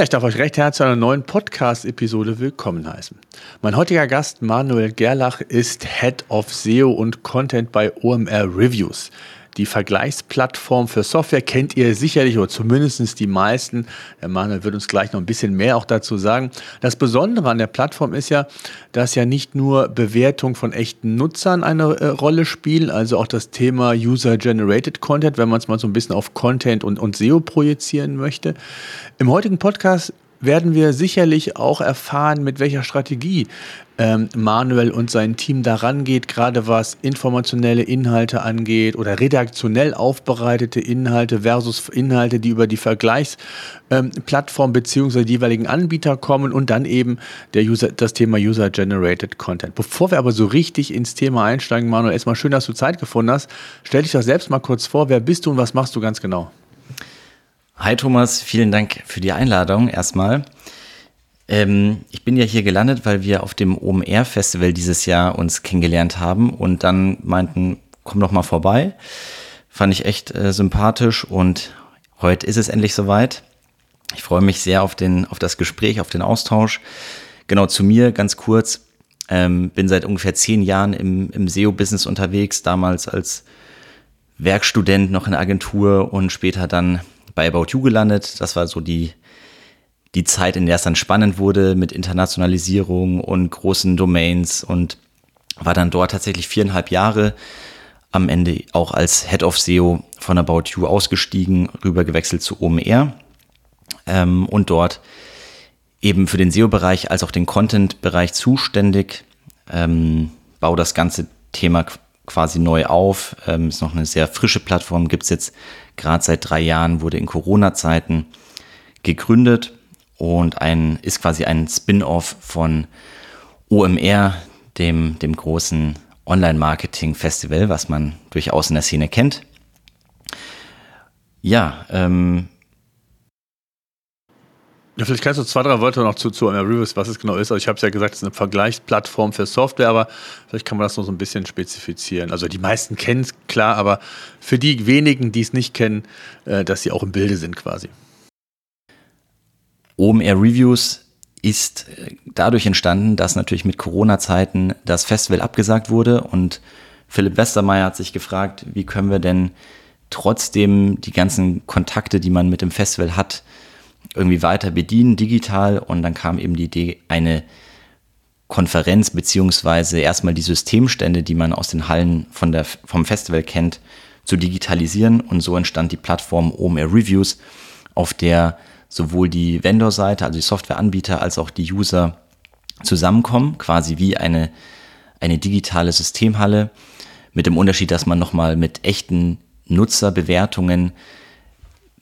Ja, ich darf euch recht herzlich zu einer neuen Podcast-Episode willkommen heißen. Mein heutiger Gast Manuel Gerlach ist Head of SEO und Content bei OMR Reviews. Die Vergleichsplattform für Software kennt ihr sicherlich oder zumindest die meisten. Der Manuel wird uns gleich noch ein bisschen mehr auch dazu sagen. Das Besondere an der Plattform ist ja, dass ja nicht nur Bewertung von echten Nutzern eine äh, Rolle spielen, also auch das Thema User-Generated Content, wenn man es mal so ein bisschen auf Content und, und SEO projizieren möchte. Im heutigen Podcast werden wir sicherlich auch erfahren, mit welcher Strategie ähm, Manuel und sein Team daran geht, gerade was informationelle Inhalte angeht oder redaktionell aufbereitete Inhalte versus Inhalte, die über die Vergleichsplattform ähm, bzw. jeweiligen Anbieter kommen und dann eben der User, das Thema User-Generated Content. Bevor wir aber so richtig ins Thema einsteigen, Manuel, erstmal schön, dass du Zeit gefunden hast. Stell dich doch selbst mal kurz vor, wer bist du und was machst du ganz genau? Hi Thomas, vielen Dank für die Einladung erstmal. Ähm, ich bin ja hier gelandet, weil wir auf dem OMR Festival dieses Jahr uns kennengelernt haben und dann meinten, komm doch mal vorbei. Fand ich echt äh, sympathisch und heute ist es endlich soweit. Ich freue mich sehr auf, den, auf das Gespräch, auf den Austausch. Genau zu mir, ganz kurz. Ähm, bin seit ungefähr zehn Jahren im, im SEO-Business unterwegs, damals als Werkstudent noch in der Agentur und später dann bei About You gelandet. Das war so die, die Zeit, in der es dann spannend wurde mit Internationalisierung und großen Domains und war dann dort tatsächlich viereinhalb Jahre am Ende auch als Head of SEO von About You ausgestiegen, rüber gewechselt zu OMR ähm, und dort eben für den SEO-Bereich als auch den Content-Bereich zuständig. Ähm, baue das ganze Thema quasi neu auf. Ähm, ist noch eine sehr frische Plattform, gibt es jetzt gerade seit drei Jahren, wurde in Corona-Zeiten gegründet und ein, ist quasi ein Spin-off von OMR, dem, dem großen Online-Marketing-Festival, was man durchaus in der Szene kennt. Ja, ähm, ja, vielleicht kannst du zwei, drei Worte noch zu, zu Reviews, was es genau ist. Also ich habe es ja gesagt, es ist eine Vergleichsplattform für Software, aber vielleicht kann man das noch so ein bisschen spezifizieren. Also die meisten kennen es, klar, aber für die wenigen, die es nicht kennen, äh, dass sie auch im Bilde sind quasi. OMR Reviews ist äh, dadurch entstanden, dass natürlich mit Corona-Zeiten das Festival abgesagt wurde und Philipp Westermeier hat sich gefragt, wie können wir denn trotzdem die ganzen Kontakte, die man mit dem Festival hat, irgendwie weiter bedienen, digital. Und dann kam eben die Idee, eine Konferenz beziehungsweise erstmal die Systemstände, die man aus den Hallen von der, vom Festival kennt, zu digitalisieren. Und so entstand die Plattform OMR Reviews, auf der sowohl die Vendor-Seite, also die Softwareanbieter, als auch die User zusammenkommen, quasi wie eine, eine digitale Systemhalle, mit dem Unterschied, dass man nochmal mit echten Nutzerbewertungen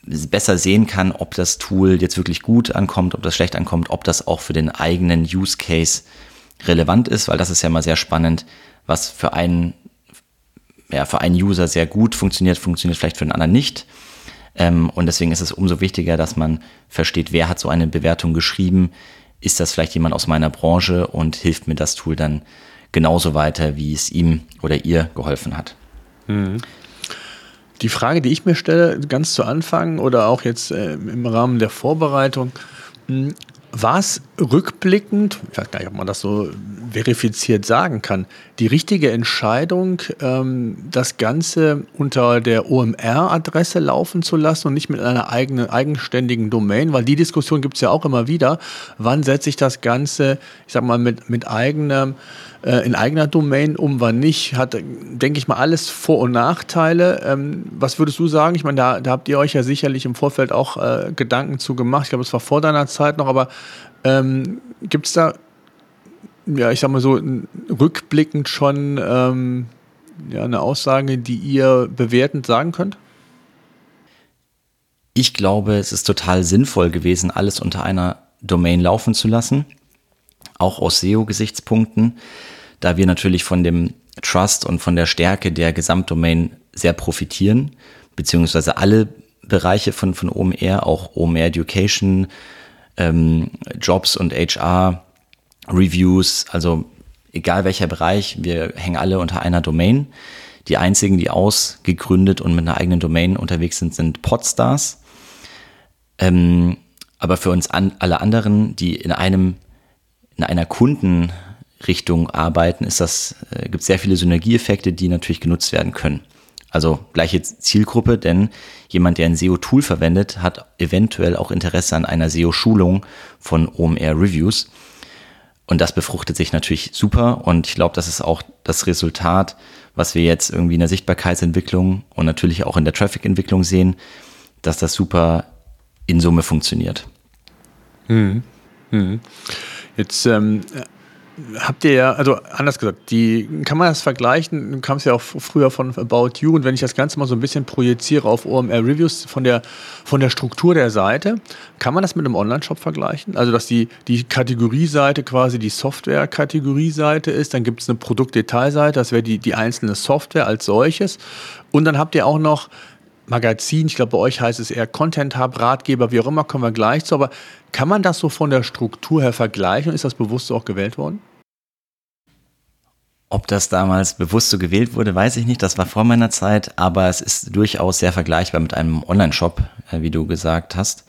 besser sehen kann, ob das Tool jetzt wirklich gut ankommt, ob das schlecht ankommt, ob das auch für den eigenen Use Case relevant ist, weil das ist ja mal sehr spannend, was für einen, ja, für einen User sehr gut funktioniert, funktioniert vielleicht für den anderen nicht. Ähm, und deswegen ist es umso wichtiger, dass man versteht, wer hat so eine Bewertung geschrieben, ist das vielleicht jemand aus meiner Branche und hilft mir das Tool dann genauso weiter, wie es ihm oder ihr geholfen hat. Mhm. Die Frage, die ich mir stelle, ganz zu Anfang oder auch jetzt äh, im Rahmen der Vorbereitung, hm, war es rückblickend, ich weiß gar nicht, ob man das so verifiziert sagen kann, die richtige Entscheidung, ähm, das Ganze unter der OMR-Adresse laufen zu lassen und nicht mit einer eigenen, eigenständigen Domain? Weil die Diskussion gibt es ja auch immer wieder. Wann setze ich das Ganze, ich sag mal, mit, mit eigenem äh, in eigener Domain um, wann nicht, hat, denke ich mal, alles Vor- und Nachteile. Ähm, was würdest du sagen? Ich meine, da, da, habt ihr euch ja sicherlich im Vorfeld auch äh, Gedanken zu gemacht. Ich glaube, es war vor deiner Zeit noch, aber ähm, gibt es da, ja, ich sag mal so, rückblickend schon ähm, ja, eine Aussage, die ihr bewertend sagen könnt? Ich glaube, es ist total sinnvoll gewesen, alles unter einer Domain laufen zu lassen, auch aus SEO-Gesichtspunkten, da wir natürlich von dem Trust und von der Stärke der Gesamtdomain sehr profitieren, beziehungsweise alle Bereiche von, von OMR, auch OMR Education, ähm, Jobs und HR, Reviews, also egal welcher Bereich, wir hängen alle unter einer Domain. Die einzigen, die ausgegründet und mit einer eigenen Domain unterwegs sind, sind Podstars. Ähm, aber für uns an, alle anderen, die in einem, in einer Kundenrichtung arbeiten, ist das, äh, gibt sehr viele Synergieeffekte, die natürlich genutzt werden können. Also gleiche Zielgruppe, denn jemand, der ein SEO-Tool verwendet, hat eventuell auch Interesse an einer SEO-Schulung von OMR Reviews. Und das befruchtet sich natürlich super. Und ich glaube, das ist auch das Resultat, was wir jetzt irgendwie in der Sichtbarkeitsentwicklung und natürlich auch in der Traffic-Entwicklung sehen, dass das super in Summe funktioniert. Hm. Hm. Jetzt ähm, habt ihr ja, also anders gesagt, die, kann man das vergleichen? Du kamst ja auch früher von About You und wenn ich das Ganze mal so ein bisschen projiziere auf OMR Reviews von der, von der Struktur der Seite, kann man das mit einem Online-Shop vergleichen? Also, dass die, die Kategorieseite quasi die Software-Kategorieseite ist, dann gibt es eine Produktdetailseite, das wäre die, die einzelne Software als solches und dann habt ihr auch noch Magazin, ich glaube, bei euch heißt es eher Content Hub, Ratgeber, wie auch immer, kommen wir gleich zu. Aber kann man das so von der Struktur her vergleichen und ist das bewusst so auch gewählt worden? Ob das damals bewusst so gewählt wurde, weiß ich nicht. Das war vor meiner Zeit, aber es ist durchaus sehr vergleichbar mit einem Online-Shop, äh, wie du gesagt hast.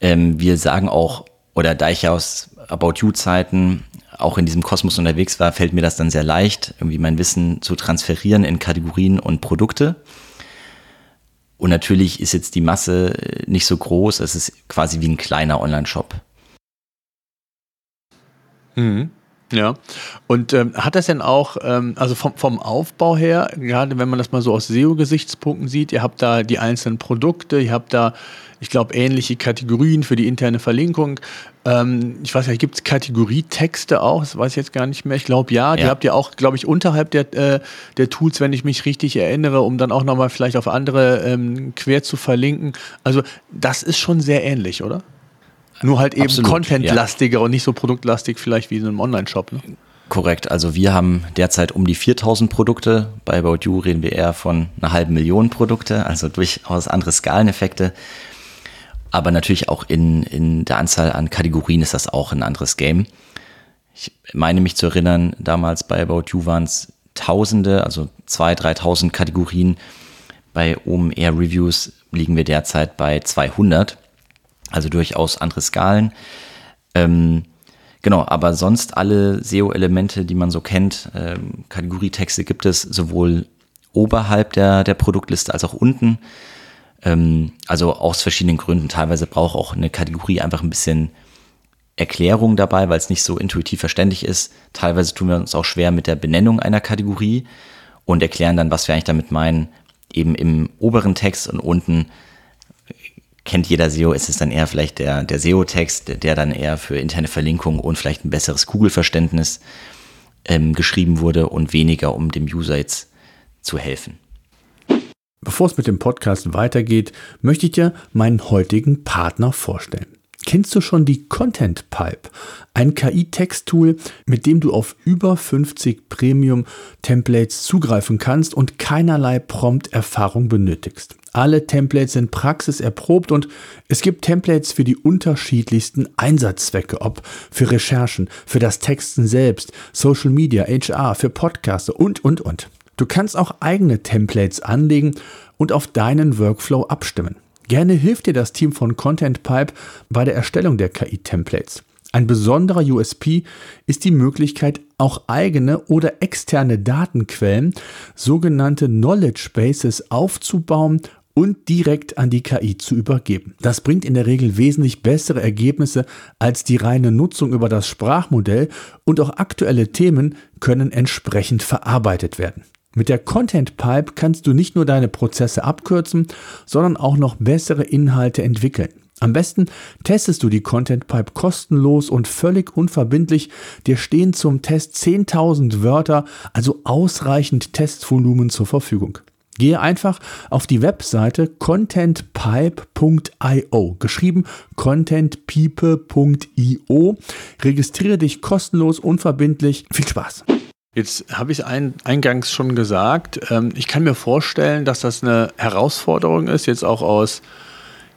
Ähm, wir sagen auch, oder da ich aus About You-Zeiten auch in diesem Kosmos unterwegs war, fällt mir das dann sehr leicht, irgendwie mein Wissen zu transferieren in Kategorien und Produkte. Und natürlich ist jetzt die Masse nicht so groß, es ist quasi wie ein kleiner Online-Shop. Mhm. Ja, und ähm, hat das denn auch, ähm, also vom, vom Aufbau her, gerade wenn man das mal so aus SEO-Gesichtspunkten sieht, ihr habt da die einzelnen Produkte, ihr habt da, ich glaube, ähnliche Kategorien für die interne Verlinkung. Ähm, ich weiß nicht, gibt es Kategorietexte auch? Das weiß ich jetzt gar nicht mehr. Ich glaube, ja, die ja. habt ihr auch, glaube ich, unterhalb der, äh, der Tools, wenn ich mich richtig erinnere, um dann auch nochmal vielleicht auf andere ähm, quer zu verlinken. Also, das ist schon sehr ähnlich, oder? Nur halt eben contentlastiger ja. und nicht so produktlastig vielleicht wie in einem Online-Shop. Ne? Korrekt, also wir haben derzeit um die 4000 Produkte. Bei About You reden wir eher von einer halben Million Produkte, also durchaus andere Skaleneffekte. Aber natürlich auch in, in der Anzahl an Kategorien ist das auch ein anderes Game. Ich meine mich zu erinnern, damals bei About You waren es Tausende, also 2.000, 3.000 Kategorien. Bei OMR Reviews liegen wir derzeit bei 200. Also durchaus andere Skalen. Ähm, genau, aber sonst alle SEO-Elemente, die man so kennt, ähm, Kategorietexte gibt es sowohl oberhalb der, der Produktliste als auch unten. Ähm, also aus verschiedenen Gründen. Teilweise braucht auch eine Kategorie einfach ein bisschen Erklärung dabei, weil es nicht so intuitiv verständlich ist. Teilweise tun wir uns auch schwer mit der Benennung einer Kategorie und erklären dann, was wir eigentlich damit meinen, eben im oberen Text und unten kennt jeder SEO, ist es dann eher vielleicht der, der SEO-Text, der dann eher für interne Verlinkung und vielleicht ein besseres Google-Verständnis ähm, geschrieben wurde und weniger, um dem User jetzt zu helfen. Bevor es mit dem Podcast weitergeht, möchte ich dir meinen heutigen Partner vorstellen. Kennst du schon die Content Pipe? Ein KI-Text-Tool, mit dem du auf über 50 Premium-Templates zugreifen kannst und keinerlei Prompt-Erfahrung benötigst. Alle Templates sind praxiserprobt und es gibt Templates für die unterschiedlichsten Einsatzzwecke, ob für Recherchen, für das Texten selbst, Social Media, HR, für Podcasts und, und, und. Du kannst auch eigene Templates anlegen und auf deinen Workflow abstimmen. Gerne hilft dir das Team von Content Pipe bei der Erstellung der KI-Templates. Ein besonderer USP ist die Möglichkeit, auch eigene oder externe Datenquellen, sogenannte Knowledge Bases, aufzubauen und direkt an die KI zu übergeben. Das bringt in der Regel wesentlich bessere Ergebnisse als die reine Nutzung über das Sprachmodell und auch aktuelle Themen können entsprechend verarbeitet werden. Mit der Content Pipe kannst du nicht nur deine Prozesse abkürzen, sondern auch noch bessere Inhalte entwickeln. Am besten testest du die Content Pipe kostenlos und völlig unverbindlich. Dir stehen zum Test 10.000 Wörter, also ausreichend Testvolumen zur Verfügung. Gehe einfach auf die Webseite contentpipe.io, geschrieben contentpipe.io. Registriere dich kostenlos, unverbindlich. Viel Spaß! Jetzt habe ich ein, eingangs schon gesagt, ähm, ich kann mir vorstellen, dass das eine Herausforderung ist, jetzt auch aus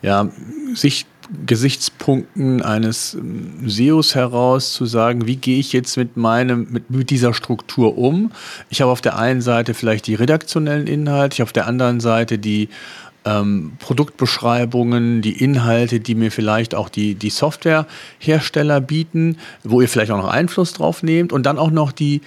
ja, Sicht Gesichtspunkten eines ähm, SEOs heraus zu sagen, wie gehe ich jetzt mit meinem, mit, mit dieser Struktur um? Ich habe auf der einen Seite vielleicht die redaktionellen Inhalte, ich habe auf der anderen Seite die ähm, Produktbeschreibungen, die Inhalte, die mir vielleicht auch die, die Softwarehersteller bieten, wo ihr vielleicht auch noch Einfluss drauf nehmt und dann auch noch die,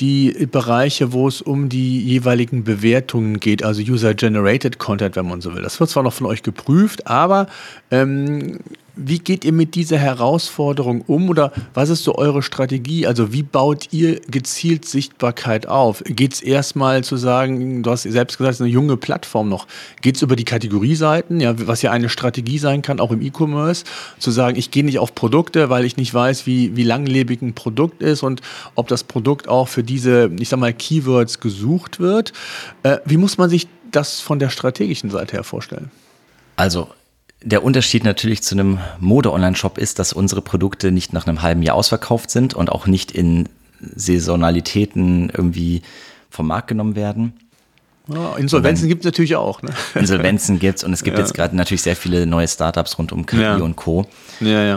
die Bereiche, wo es um die jeweiligen Bewertungen geht, also User-Generated Content, wenn man so will. Das wird zwar noch von euch geprüft, aber ähm, wie geht ihr mit dieser Herausforderung um oder was ist so eure Strategie? Also wie baut ihr gezielt Sichtbarkeit auf? Geht es erstmal zu sagen, du hast selbst gesagt, es ist eine junge Plattform noch. Geht es über die Kategorieseiten, ja, was ja eine Strategie sein kann, auch im E-Commerce, zu sagen, ich gehe nicht auf Produkte, weil ich nicht weiß, wie, wie langlebig ein Produkt ist und ob das Produkt auch für diese, ich sag mal, Keywords gesucht wird. Äh, wie muss man sich das von der strategischen Seite her vorstellen? Also der Unterschied natürlich zu einem Mode-Online-Shop ist, dass unsere Produkte nicht nach einem halben Jahr ausverkauft sind und auch nicht in Saisonalitäten irgendwie vom Markt genommen werden. Ja, Insolvenzen gibt es natürlich auch. Ne? Insolvenzen gibt es und es gibt ja. jetzt gerade natürlich sehr viele neue Startups rund um KI ja. und Co.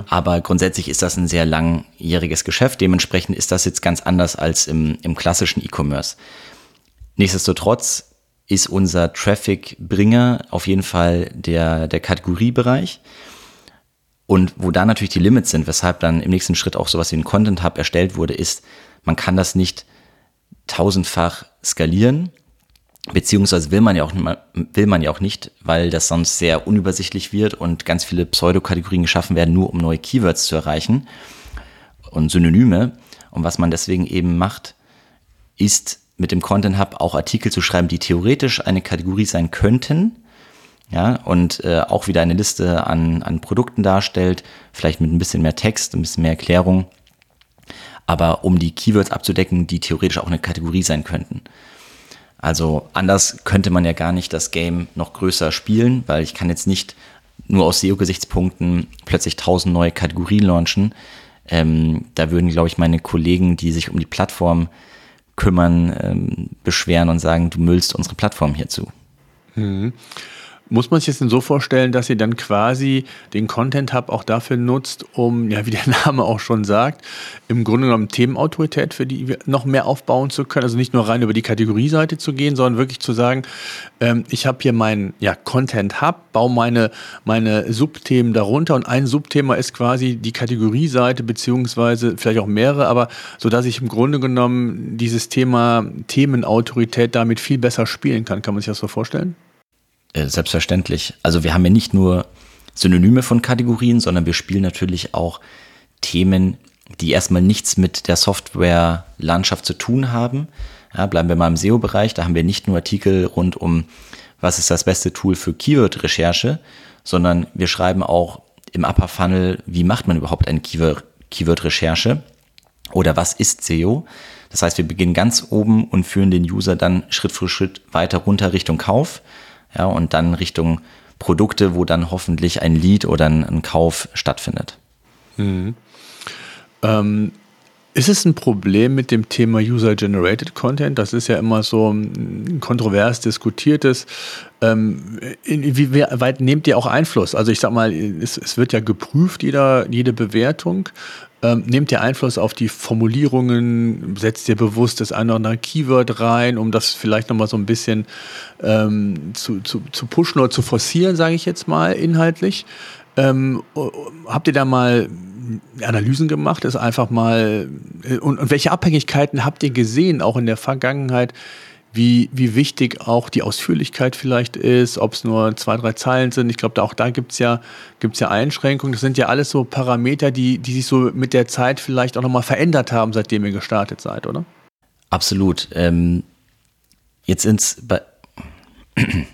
Aber grundsätzlich ist das ein sehr langjähriges Geschäft. Dementsprechend ist das jetzt ganz anders als im, im klassischen E-Commerce. Nichtsdestotrotz ist unser Traffic-Bringer auf jeden Fall der, der Kategoriebereich. Und wo da natürlich die Limits sind, weshalb dann im nächsten Schritt auch sowas wie ein Content Hub erstellt wurde, ist, man kann das nicht tausendfach skalieren, beziehungsweise will man ja auch, will man ja auch nicht, weil das sonst sehr unübersichtlich wird und ganz viele Pseudokategorien geschaffen werden, nur um neue Keywords zu erreichen und Synonyme. Und was man deswegen eben macht, ist mit dem Content Hub auch Artikel zu schreiben, die theoretisch eine Kategorie sein könnten. Ja, und äh, auch wieder eine Liste an, an Produkten darstellt, vielleicht mit ein bisschen mehr Text, ein bisschen mehr Erklärung, aber um die Keywords abzudecken, die theoretisch auch eine Kategorie sein könnten. Also anders könnte man ja gar nicht das Game noch größer spielen, weil ich kann jetzt nicht nur aus SEO-Gesichtspunkten plötzlich tausend neue Kategorien launchen. Ähm, da würden, glaube ich, meine Kollegen, die sich um die Plattform kümmern, ähm, beschweren und sagen, du müllst unsere Plattform hierzu. Mhm. Muss man sich das denn so vorstellen, dass ihr dann quasi den Content Hub auch dafür nutzt, um, ja, wie der Name auch schon sagt, im Grunde genommen Themenautorität für die noch mehr aufbauen zu können? Also nicht nur rein über die Kategorieseite zu gehen, sondern wirklich zu sagen, ähm, ich habe hier meinen ja, Content Hub, baue meine, meine Subthemen darunter und ein Subthema ist quasi die Kategorieseite, beziehungsweise vielleicht auch mehrere, aber so dass ich im Grunde genommen dieses Thema Themenautorität damit viel besser spielen kann. Kann man sich das so vorstellen? Äh, selbstverständlich. Also wir haben ja nicht nur Synonyme von Kategorien, sondern wir spielen natürlich auch Themen, die erstmal nichts mit der Software-Landschaft zu tun haben. Ja, bleiben wir mal im SEO-Bereich, da haben wir nicht nur Artikel rund um, was ist das beste Tool für Keyword-Recherche, sondern wir schreiben auch im Upper Funnel, wie macht man überhaupt eine Keyword-Recherche oder was ist SEO. Das heißt, wir beginnen ganz oben und führen den User dann Schritt für Schritt weiter runter Richtung Kauf ja, und dann Richtung Produkte, wo dann hoffentlich ein Lead oder ein, ein Kauf stattfindet. Mhm. Ähm, ist es ein Problem mit dem Thema User-Generated Content? Das ist ja immer so ein kontrovers diskutiertes. Ähm, inwieweit nehmt ihr auch Einfluss? Also ich sag mal, es, es wird ja geprüft, jeder, jede Bewertung. Ähm, nehmt ihr Einfluss auf die Formulierungen? Setzt ihr bewusst das eine oder andere Keyword rein, um das vielleicht nochmal so ein bisschen ähm, zu, zu, zu pushen oder zu forcieren, sage ich jetzt mal, inhaltlich? Ähm, habt ihr da mal Analysen gemacht, ist einfach mal, äh, und, und welche Abhängigkeiten habt ihr gesehen, auch in der Vergangenheit, wie, wie wichtig auch die Ausführlichkeit vielleicht ist, ob es nur zwei, drei Zeilen sind. Ich glaube, auch da gibt es ja, gibt's ja Einschränkungen. Das sind ja alles so Parameter, die, die sich so mit der Zeit vielleicht auch nochmal verändert haben, seitdem ihr gestartet seid, oder? Absolut. Ähm, jetzt ins bei,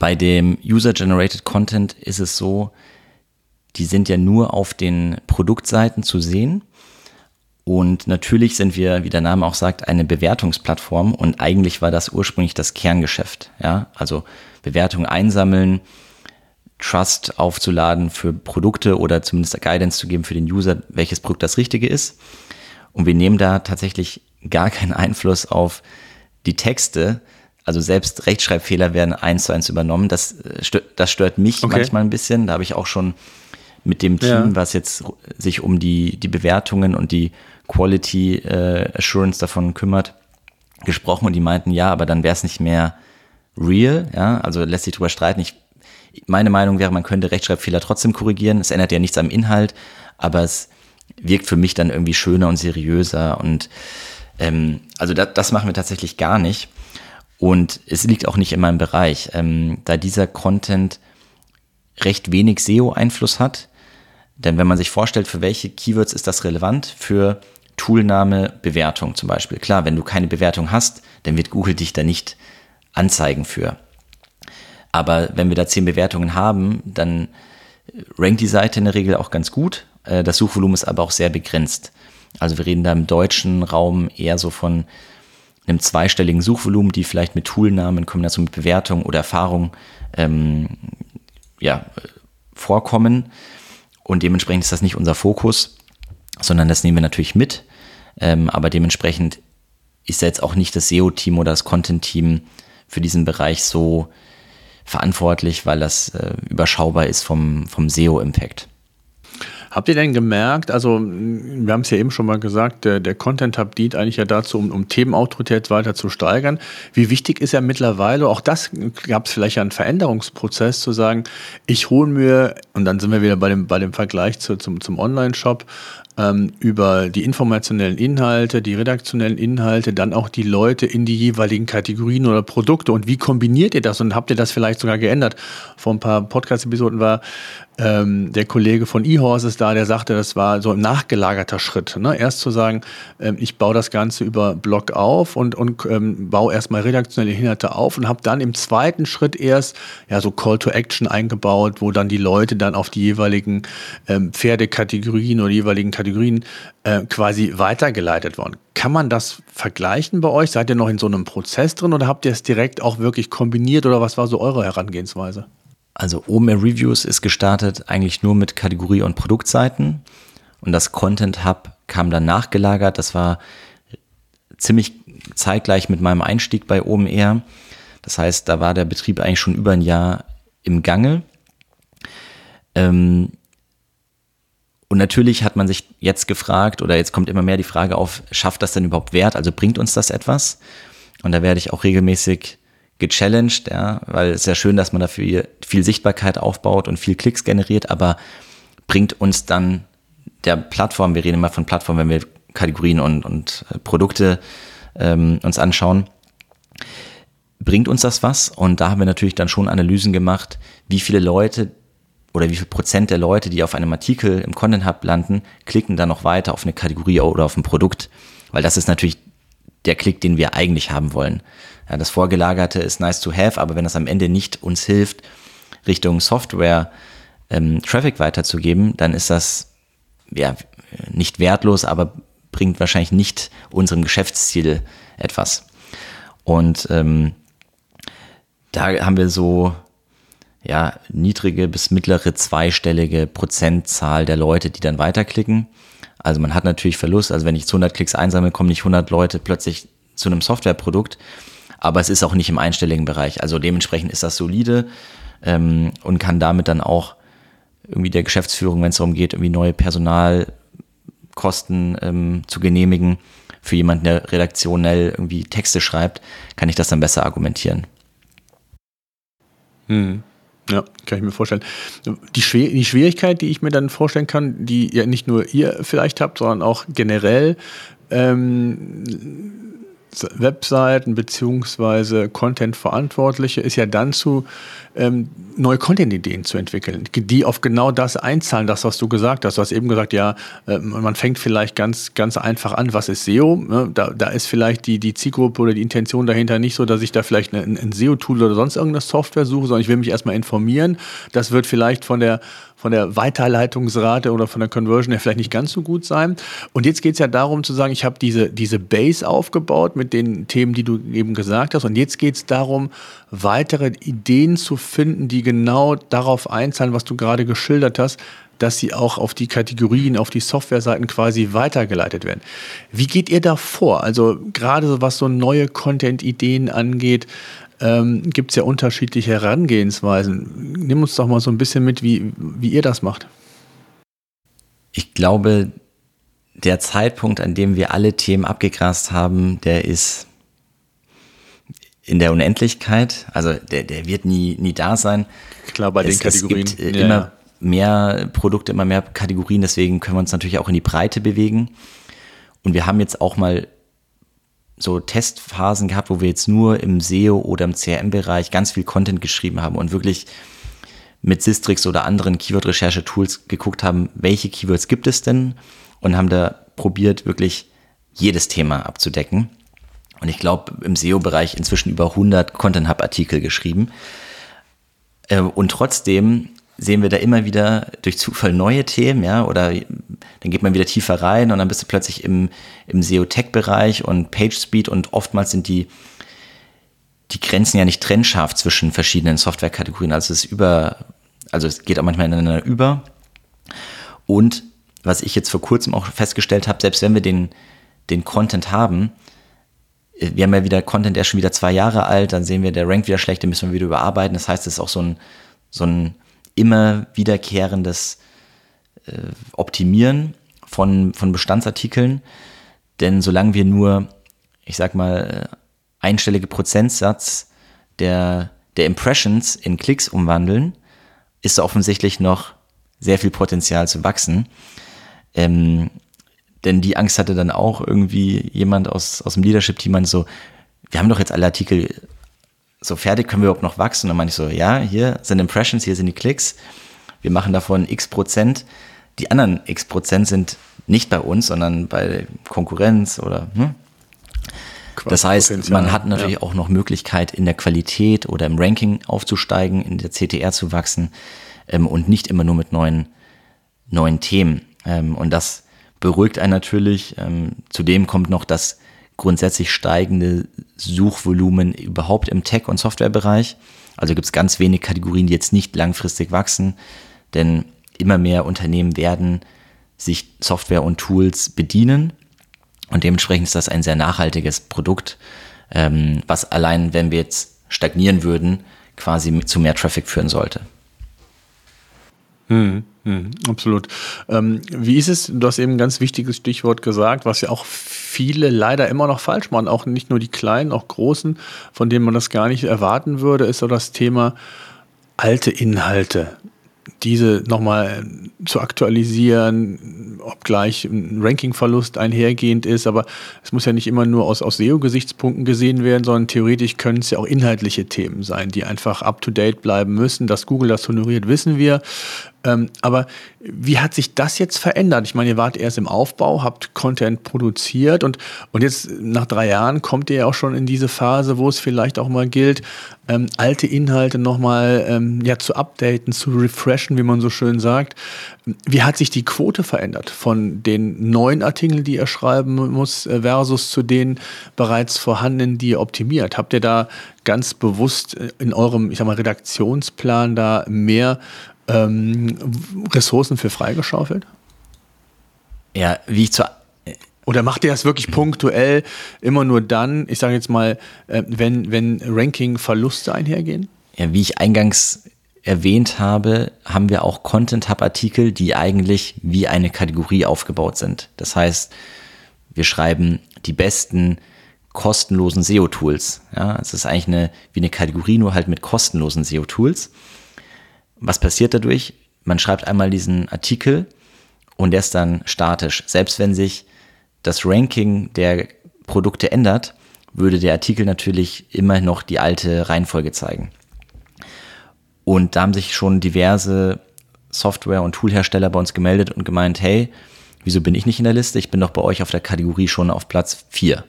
bei dem User-Generated Content ist es so, die sind ja nur auf den Produktseiten zu sehen. Und natürlich sind wir, wie der Name auch sagt, eine Bewertungsplattform und eigentlich war das ursprünglich das Kerngeschäft. Ja, also Bewertungen einsammeln, Trust aufzuladen für Produkte oder zumindest Guidance zu geben für den User, welches Produkt das richtige ist. Und wir nehmen da tatsächlich gar keinen Einfluss auf die Texte. Also selbst Rechtschreibfehler werden eins zu eins übernommen. Das, äh, das stört mich okay. manchmal ein bisschen. Da habe ich auch schon mit dem Team, ja. was jetzt sich um die, die Bewertungen und die Quality äh, Assurance davon kümmert, gesprochen und die meinten, ja, aber dann wäre es nicht mehr real, ja, also lässt sich drüber streiten. Ich, meine Meinung wäre, man könnte Rechtschreibfehler trotzdem korrigieren. Es ändert ja nichts am Inhalt, aber es wirkt für mich dann irgendwie schöner und seriöser und ähm, also das, das machen wir tatsächlich gar nicht. Und es liegt auch nicht in meinem Bereich, ähm, da dieser Content recht wenig SEO-Einfluss hat, denn wenn man sich vorstellt, für welche Keywords ist das relevant? Für Toolname, Bewertung zum Beispiel. Klar, wenn du keine Bewertung hast, dann wird Google dich da nicht anzeigen für. Aber wenn wir da zehn Bewertungen haben, dann rankt die Seite in der Regel auch ganz gut. Äh, das Suchvolumen ist aber auch sehr begrenzt. Also wir reden da im deutschen Raum eher so von einem zweistelligen Suchvolumen, die vielleicht mit Toolnamen in Kombination mit Bewertung oder Erfahrung ähm, ja, vorkommen. Und dementsprechend ist das nicht unser Fokus, sondern das nehmen wir natürlich mit. Ähm, aber dementsprechend ist jetzt auch nicht das SEO-Team oder das Content-Team für diesen Bereich so verantwortlich, weil das äh, überschaubar ist vom, vom SEO-Impact. Habt ihr denn gemerkt, also wir haben es ja eben schon mal gesagt, der, der Content Hub dient eigentlich ja dazu, um, um Themenautorität weiter zu steigern. Wie wichtig ist ja mittlerweile, auch das gab es vielleicht einen Veränderungsprozess, zu sagen, ich hole mir, und dann sind wir wieder bei dem, bei dem Vergleich zu, zum, zum Online-Shop, ähm, über die informationellen Inhalte, die redaktionellen Inhalte, dann auch die Leute in die jeweiligen Kategorien oder Produkte und wie kombiniert ihr das und habt ihr das vielleicht sogar geändert? Vor ein paar Podcast-Episoden war ähm, der Kollege von eHorses da, der sagte, das war so ein nachgelagerter Schritt. Ne? Erst zu sagen, ähm, ich baue das Ganze über Blog auf und, und ähm, baue erstmal redaktionelle Inhalte auf und habe dann im zweiten Schritt erst ja so Call to Action eingebaut, wo dann die Leute dann auf die jeweiligen ähm, Pferdekategorien oder jeweiligen Kategorien äh, quasi weitergeleitet worden. Kann man das vergleichen bei euch? Seid ihr noch in so einem Prozess drin oder habt ihr es direkt auch wirklich kombiniert oder was war so eure Herangehensweise? Also OMR Reviews ist gestartet eigentlich nur mit Kategorie- und Produktseiten und das Content Hub kam dann nachgelagert. Das war ziemlich zeitgleich mit meinem Einstieg bei OMR. Das heißt, da war der Betrieb eigentlich schon über ein Jahr im Gange. Ähm, und natürlich hat man sich jetzt gefragt, oder jetzt kommt immer mehr die Frage auf, schafft das denn überhaupt Wert? Also bringt uns das etwas? Und da werde ich auch regelmäßig gechallenged, ja, weil es ist ja schön, dass man dafür viel Sichtbarkeit aufbaut und viel Klicks generiert, aber bringt uns dann der Plattform, wir reden immer von Plattform, wenn wir Kategorien und, und äh, Produkte ähm, uns anschauen, bringt uns das was? Und da haben wir natürlich dann schon Analysen gemacht, wie viele Leute oder wie viel Prozent der Leute, die auf einem Artikel im Content Hub landen, klicken dann noch weiter auf eine Kategorie oder auf ein Produkt, weil das ist natürlich der Klick, den wir eigentlich haben wollen. Ja, das Vorgelagerte ist nice to have, aber wenn das am Ende nicht uns hilft, Richtung Software ähm, Traffic weiterzugeben, dann ist das ja nicht wertlos, aber bringt wahrscheinlich nicht unserem Geschäftsziel etwas. Und ähm, da haben wir so ja niedrige bis mittlere zweistellige Prozentzahl der Leute, die dann weiterklicken. Also man hat natürlich Verlust. Also wenn ich 100 Klicks einsammle, kommen nicht 100 Leute plötzlich zu einem Softwareprodukt aber es ist auch nicht im einstelligen Bereich. Also dementsprechend ist das solide ähm, und kann damit dann auch irgendwie der Geschäftsführung, wenn es darum geht, irgendwie neue Personalkosten ähm, zu genehmigen, für jemanden, der redaktionell irgendwie Texte schreibt, kann ich das dann besser argumentieren. Hm. Ja, kann ich mir vorstellen. Die, Schwer die Schwierigkeit, die ich mir dann vorstellen kann, die ja nicht nur ihr vielleicht habt, sondern auch generell, ähm, Webseiten beziehungsweise Content-Verantwortliche ist ja dann zu ähm, neue Content-Ideen zu entwickeln, die auf genau das einzahlen, das, was du gesagt hast. Du hast eben gesagt, ja, äh, man fängt vielleicht ganz, ganz einfach an, was ist SEO? Ne? Da, da ist vielleicht die, die Zielgruppe oder die Intention dahinter nicht so, dass ich da vielleicht ein, ein SEO-Tool oder sonst irgendeine Software suche, sondern ich will mich erstmal informieren. Das wird vielleicht von der von der Weiterleitungsrate oder von der Conversion her vielleicht nicht ganz so gut sein. Und jetzt geht es ja darum zu sagen, ich habe diese, diese Base aufgebaut mit den Themen, die du eben gesagt hast. Und jetzt geht es darum, weitere Ideen zu finden, die genau darauf einzahlen, was du gerade geschildert hast, dass sie auch auf die Kategorien, auf die Softwareseiten quasi weitergeleitet werden. Wie geht ihr da vor? Also gerade so was so neue Content-Ideen angeht, ähm, gibt es ja unterschiedliche Herangehensweisen. Nimm uns doch mal so ein bisschen mit, wie, wie ihr das macht. Ich glaube, der Zeitpunkt, an dem wir alle Themen abgegrast haben, der ist in der Unendlichkeit. Also der, der wird nie, nie da sein. Klar, bei es, den Kategorien. Es gibt äh, ja, immer ja. mehr Produkte, immer mehr Kategorien, deswegen können wir uns natürlich auch in die Breite bewegen. Und wir haben jetzt auch mal so Testphasen gehabt, wo wir jetzt nur im SEO oder im CRM-Bereich ganz viel Content geschrieben haben und wirklich mit Sistrix oder anderen Keyword-Recherche-Tools geguckt haben, welche Keywords gibt es denn und haben da probiert, wirklich jedes Thema abzudecken. Und ich glaube, im SEO-Bereich inzwischen über 100 Content Hub-Artikel geschrieben. Äh, und trotzdem sehen wir da immer wieder durch Zufall neue Themen, ja, oder dann geht man wieder tiefer rein und dann bist du plötzlich im, im SEO-Tech-Bereich und PageSpeed und oftmals sind die, die Grenzen ja nicht trennscharf zwischen verschiedenen Softwarekategorien. Also es ist über, also es geht auch manchmal ineinander über. Und was ich jetzt vor kurzem auch festgestellt habe, selbst wenn wir den, den Content haben, wir haben ja wieder Content, der ist schon wieder zwei Jahre alt, dann sehen wir, der rankt wieder schlecht, den müssen wir wieder überarbeiten. Das heißt, es ist auch so ein, so ein immer wiederkehrendes äh, Optimieren von, von Bestandsartikeln. Denn solange wir nur, ich sag mal, äh, einstellige Prozentsatz der, der Impressions in Klicks umwandeln, ist offensichtlich noch sehr viel Potenzial zu wachsen. Ähm, denn die Angst hatte dann auch irgendwie jemand aus, aus dem Leadership-Team so, wir haben doch jetzt alle Artikel so fertig, können wir überhaupt noch wachsen? Und dann meine ich so, ja, hier sind Impressions, hier sind die Klicks. Wir machen davon x Prozent. Die anderen x Prozent sind nicht bei uns, sondern bei Konkurrenz oder, hm? Das heißt, man hat natürlich ja. auch noch Möglichkeit, in der Qualität oder im Ranking aufzusteigen, in der CTR zu wachsen ähm, und nicht immer nur mit neuen, neuen Themen. Ähm, und das beruhigt einen natürlich. Ähm, zudem kommt noch das grundsätzlich steigende Suchvolumen überhaupt im Tech- und Softwarebereich. Also gibt es ganz wenig Kategorien, die jetzt nicht langfristig wachsen, denn immer mehr Unternehmen werden sich Software und Tools bedienen und dementsprechend ist das ein sehr nachhaltiges Produkt, ähm, was allein, wenn wir jetzt stagnieren würden, quasi zu mehr Traffic führen sollte. Hm, hm, absolut. Ähm, wie ist es? Du hast eben ein ganz wichtiges Stichwort gesagt, was ja auch viele leider immer noch falsch machen, auch nicht nur die Kleinen, auch Großen, von denen man das gar nicht erwarten würde, ist so das Thema alte Inhalte diese nochmal zu aktualisieren, obgleich ein Rankingverlust einhergehend ist. Aber es muss ja nicht immer nur aus, aus SEO-Gesichtspunkten gesehen werden, sondern theoretisch können es ja auch inhaltliche Themen sein, die einfach up-to-date bleiben müssen. Dass Google das honoriert, wissen wir. Ähm, aber wie hat sich das jetzt verändert? Ich meine, ihr wart erst im Aufbau, habt Content produziert und, und jetzt nach drei Jahren kommt ihr ja auch schon in diese Phase, wo es vielleicht auch mal gilt, ähm, alte Inhalte nochmal ähm, ja, zu updaten, zu refreshen, wie man so schön sagt. Wie hat sich die Quote verändert von den neuen Artikeln, die ihr schreiben muss, äh, versus zu den bereits vorhandenen, die ihr optimiert? Habt ihr da ganz bewusst äh, in eurem, ich sag mal, Redaktionsplan da mehr ähm, Ressourcen für freigeschaufelt? Ja, wie ich zu oder macht ihr das wirklich punktuell immer nur dann, ich sage jetzt mal, äh, wenn, wenn Ranking-Verluste einhergehen? Ja, wie ich eingangs erwähnt habe, haben wir auch Content-Hub-Artikel, die eigentlich wie eine Kategorie aufgebaut sind. Das heißt, wir schreiben die besten kostenlosen SEO-Tools. Ja, es ist eigentlich eine, wie eine Kategorie, nur halt mit kostenlosen SEO-Tools. Was passiert dadurch? Man schreibt einmal diesen Artikel und der ist dann statisch. Selbst wenn sich das Ranking der Produkte ändert, würde der Artikel natürlich immer noch die alte Reihenfolge zeigen. Und da haben sich schon diverse Software- und Toolhersteller bei uns gemeldet und gemeint, hey, wieso bin ich nicht in der Liste? Ich bin doch bei euch auf der Kategorie schon auf Platz 4.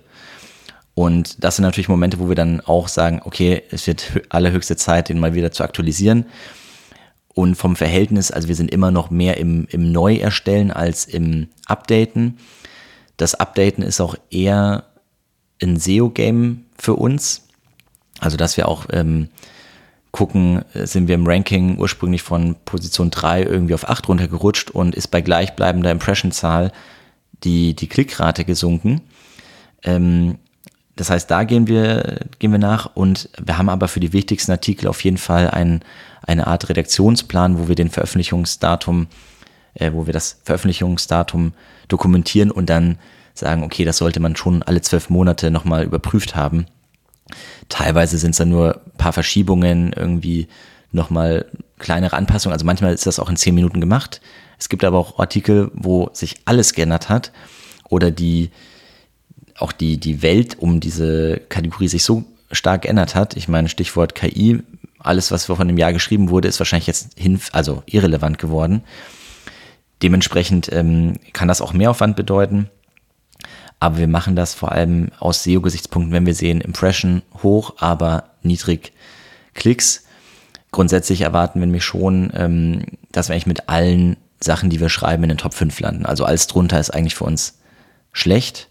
Und das sind natürlich Momente, wo wir dann auch sagen, okay, es wird allerhöchste Zeit, den mal wieder zu aktualisieren. Und vom Verhältnis, also wir sind immer noch mehr im, im Neuerstellen als im Updaten. Das Updaten ist auch eher ein SEO-Game für uns. Also, dass wir auch ähm, gucken, sind wir im Ranking ursprünglich von Position 3 irgendwie auf 8 runtergerutscht und ist bei gleichbleibender Impression-Zahl die, die Klickrate gesunken. Ähm, das heißt, da gehen wir, gehen wir nach und wir haben aber für die wichtigsten Artikel auf jeden Fall ein, eine Art Redaktionsplan, wo wir den Veröffentlichungsdatum, äh, wo wir das Veröffentlichungsdatum dokumentieren und dann sagen, okay, das sollte man schon alle zwölf Monate nochmal überprüft haben. Teilweise sind es dann nur ein paar Verschiebungen, irgendwie nochmal kleinere Anpassungen. Also manchmal ist das auch in zehn Minuten gemacht. Es gibt aber auch Artikel, wo sich alles geändert hat oder die, auch die, die Welt um diese Kategorie sich so stark geändert hat. Ich meine, Stichwort KI, alles, was vor einem Jahr geschrieben wurde, ist wahrscheinlich jetzt hin, also irrelevant geworden. Dementsprechend ähm, kann das auch Mehraufwand bedeuten. Aber wir machen das vor allem aus SEO-Gesichtspunkten, wenn wir sehen, Impression hoch, aber niedrig Klicks. Grundsätzlich erwarten wir nämlich schon, ähm, dass wir eigentlich mit allen Sachen, die wir schreiben, in den Top 5 landen. Also alles drunter ist eigentlich für uns schlecht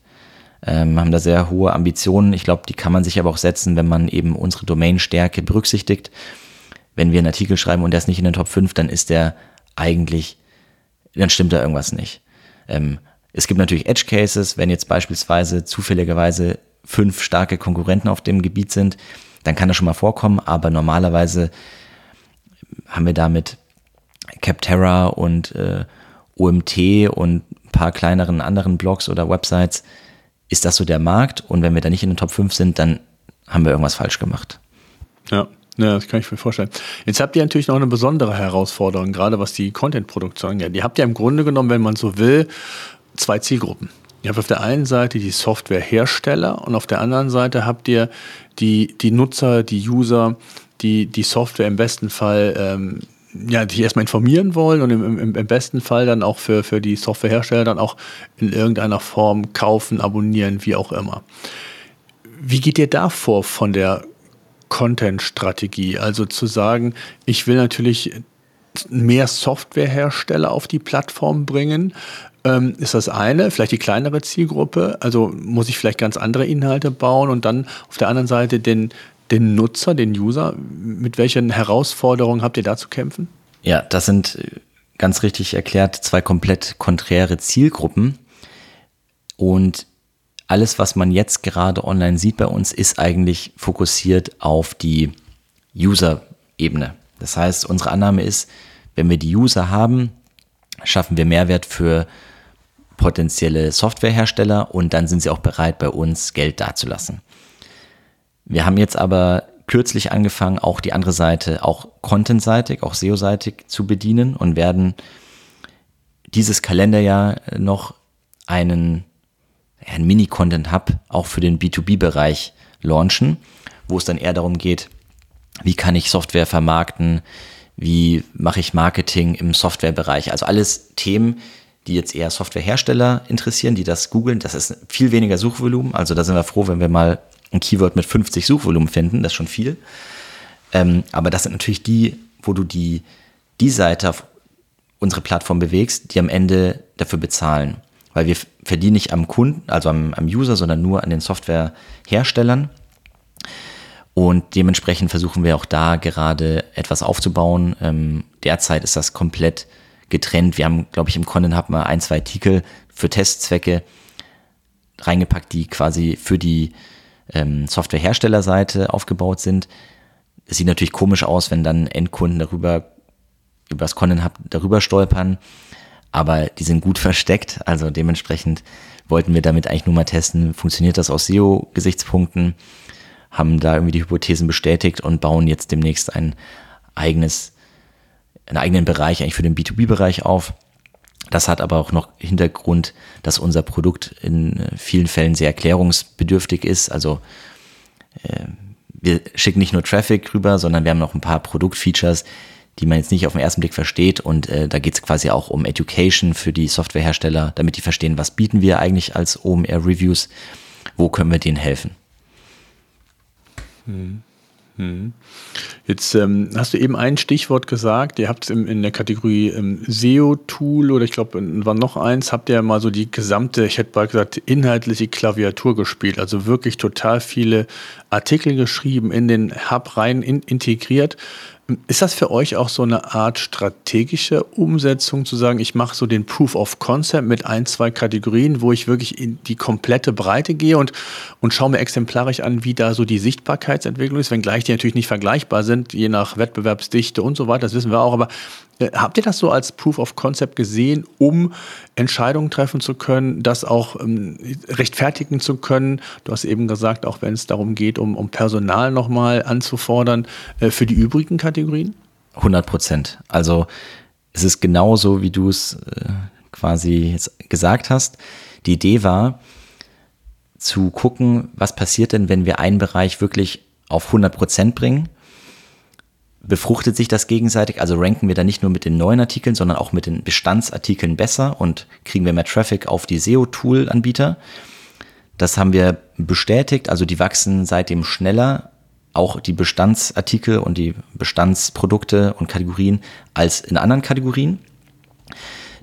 ähm, haben da sehr hohe Ambitionen. Ich glaube, die kann man sich aber auch setzen, wenn man eben unsere Domainstärke berücksichtigt. Wenn wir einen Artikel schreiben und der ist nicht in den Top 5, dann ist der eigentlich, dann stimmt da irgendwas nicht. Ähm, es gibt natürlich Edge Cases, wenn jetzt beispielsweise zufälligerweise fünf starke Konkurrenten auf dem Gebiet sind, dann kann das schon mal vorkommen, aber normalerweise haben wir damit Capterra und äh, OMT und ein paar kleineren anderen Blogs oder Websites ist das so der Markt und wenn wir da nicht in den Top 5 sind, dann haben wir irgendwas falsch gemacht. Ja. Ja, das kann ich mir vorstellen. Jetzt habt ihr natürlich noch eine besondere Herausforderung, gerade was die Content-Produktion angeht. Ihr habt ja im Grunde genommen, wenn man so will, zwei Zielgruppen. Ihr habt auf der einen Seite die Softwarehersteller und auf der anderen Seite habt ihr die, die Nutzer, die User, die die Software im besten Fall ähm, ja, sich erstmal informieren wollen und im, im, im, besten Fall dann auch für, für die Softwarehersteller dann auch in irgendeiner Form kaufen, abonnieren, wie auch immer. Wie geht ihr da vor von der Content-Strategie? Also zu sagen, ich will natürlich mehr Softwarehersteller auf die Plattform bringen. Ähm, ist das eine, vielleicht die kleinere Zielgruppe? Also muss ich vielleicht ganz andere Inhalte bauen und dann auf der anderen Seite den, den Nutzer, den User? Mit welchen Herausforderungen habt ihr da zu kämpfen? Ja, das sind äh, ganz richtig erklärt zwei komplett konträre Zielgruppen. Und alles, was man jetzt gerade online sieht bei uns, ist eigentlich fokussiert auf die User-Ebene. Das heißt, unsere Annahme ist, wenn wir die User haben, schaffen wir Mehrwert für potenzielle Softwarehersteller und dann sind sie auch bereit, bei uns Geld dazulassen. Wir haben jetzt aber kürzlich angefangen, auch die andere Seite, auch contentseitig, auch SEO-seitig zu bedienen und werden dieses Kalenderjahr noch einen, einen Mini-Content-Hub auch für den B2B-Bereich launchen, wo es dann eher darum geht, wie kann ich Software vermarkten, wie mache ich Marketing im Softwarebereich. Also alles Themen, die jetzt eher Softwarehersteller interessieren, die das googeln. Das ist viel weniger Suchvolumen. Also da sind wir froh, wenn wir mal ein Keyword mit 50 Suchvolumen finden, das ist schon viel. Ähm, aber das sind natürlich die, wo du die, die Seite auf unsere Plattform bewegst, die am Ende dafür bezahlen. Weil wir verdienen nicht am Kunden, also am, am User, sondern nur an den Softwareherstellern. Und dementsprechend versuchen wir auch da gerade etwas aufzubauen. Ähm, derzeit ist das komplett getrennt. Wir haben, glaube ich, im Content Hub mal ein, zwei Artikel für Testzwecke reingepackt, die quasi für die ähm, Softwareherstellerseite aufgebaut sind. Es sieht natürlich komisch aus, wenn dann Endkunden darüber, über das Content Hub darüber stolpern, aber die sind gut versteckt, also dementsprechend wollten wir damit eigentlich nur mal testen, funktioniert das aus SEO-Gesichtspunkten, haben da irgendwie die Hypothesen bestätigt und bauen jetzt demnächst ein eigenes, einen eigenen Bereich eigentlich für den B2B-Bereich auf. Das hat aber auch noch Hintergrund, dass unser Produkt in äh, vielen Fällen sehr erklärungsbedürftig ist. Also äh, wir schicken nicht nur Traffic rüber, sondern wir haben noch ein paar Produktfeatures, die man jetzt nicht auf den ersten Blick versteht. Und äh, da geht es quasi auch um Education für die Softwarehersteller, damit die verstehen, was bieten wir eigentlich als OMR Reviews, wo können wir denen helfen. Hm. Hm. Jetzt ähm, hast du eben ein Stichwort gesagt. Ihr habt in, in der Kategorie ähm, SEO-Tool oder ich glaube, war noch eins, habt ihr mal so die gesamte, ich hätte mal gesagt, inhaltliche Klaviatur gespielt. Also wirklich total viele Artikel geschrieben, in den Hub rein in, integriert. Ist das für euch auch so eine Art strategische Umsetzung, zu sagen, ich mache so den Proof of Concept mit ein, zwei Kategorien, wo ich wirklich in die komplette Breite gehe und, und schaue mir exemplarisch an, wie da so die Sichtbarkeitsentwicklung ist, wenngleich die natürlich nicht vergleichbar sind, je nach Wettbewerbsdichte und so weiter, das wissen wir auch, aber habt ihr das so als Proof of Concept gesehen, um Entscheidungen treffen zu können, das auch ähm, rechtfertigen zu können? Du hast eben gesagt, auch wenn es darum geht, um, um Personal nochmal anzufordern äh, für die übrigen Kategorien? 100 Prozent. Also es ist genauso, wie du es äh, quasi jetzt gesagt hast. Die Idee war, zu gucken, was passiert denn, wenn wir einen Bereich wirklich auf 100 Prozent bringen befruchtet sich das gegenseitig? Also ranken wir da nicht nur mit den neuen Artikeln, sondern auch mit den Bestandsartikeln besser und kriegen wir mehr Traffic auf die SEO-Tool-Anbieter? Das haben wir bestätigt, also die wachsen seitdem schneller, auch die Bestandsartikel und die Bestandsprodukte und Kategorien als in anderen Kategorien.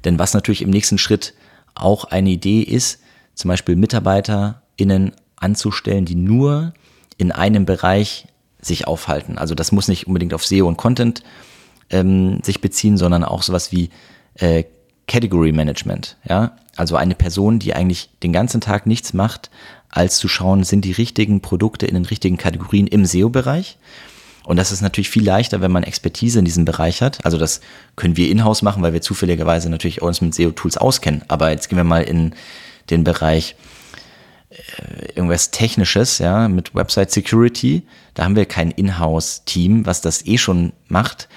Denn was natürlich im nächsten Schritt auch eine Idee ist, zum Beispiel MitarbeiterInnen anzustellen, die nur in einem Bereich sich aufhalten. Also das muss nicht unbedingt auf SEO und Content ähm, sich beziehen, sondern auch sowas wie äh, Category Management. Ja? Also eine Person, die eigentlich den ganzen Tag nichts macht, als zu schauen, sind die richtigen Produkte in den richtigen Kategorien im SEO-Bereich. Und das ist natürlich viel leichter, wenn man Expertise in diesem Bereich hat. Also das können wir in-house machen, weil wir zufälligerweise natürlich uns mit SEO-Tools auskennen. Aber jetzt gehen wir mal in den Bereich irgendwas Technisches, ja, mit Website Security. Da haben wir kein Inhouse-Team, was das eh schon macht.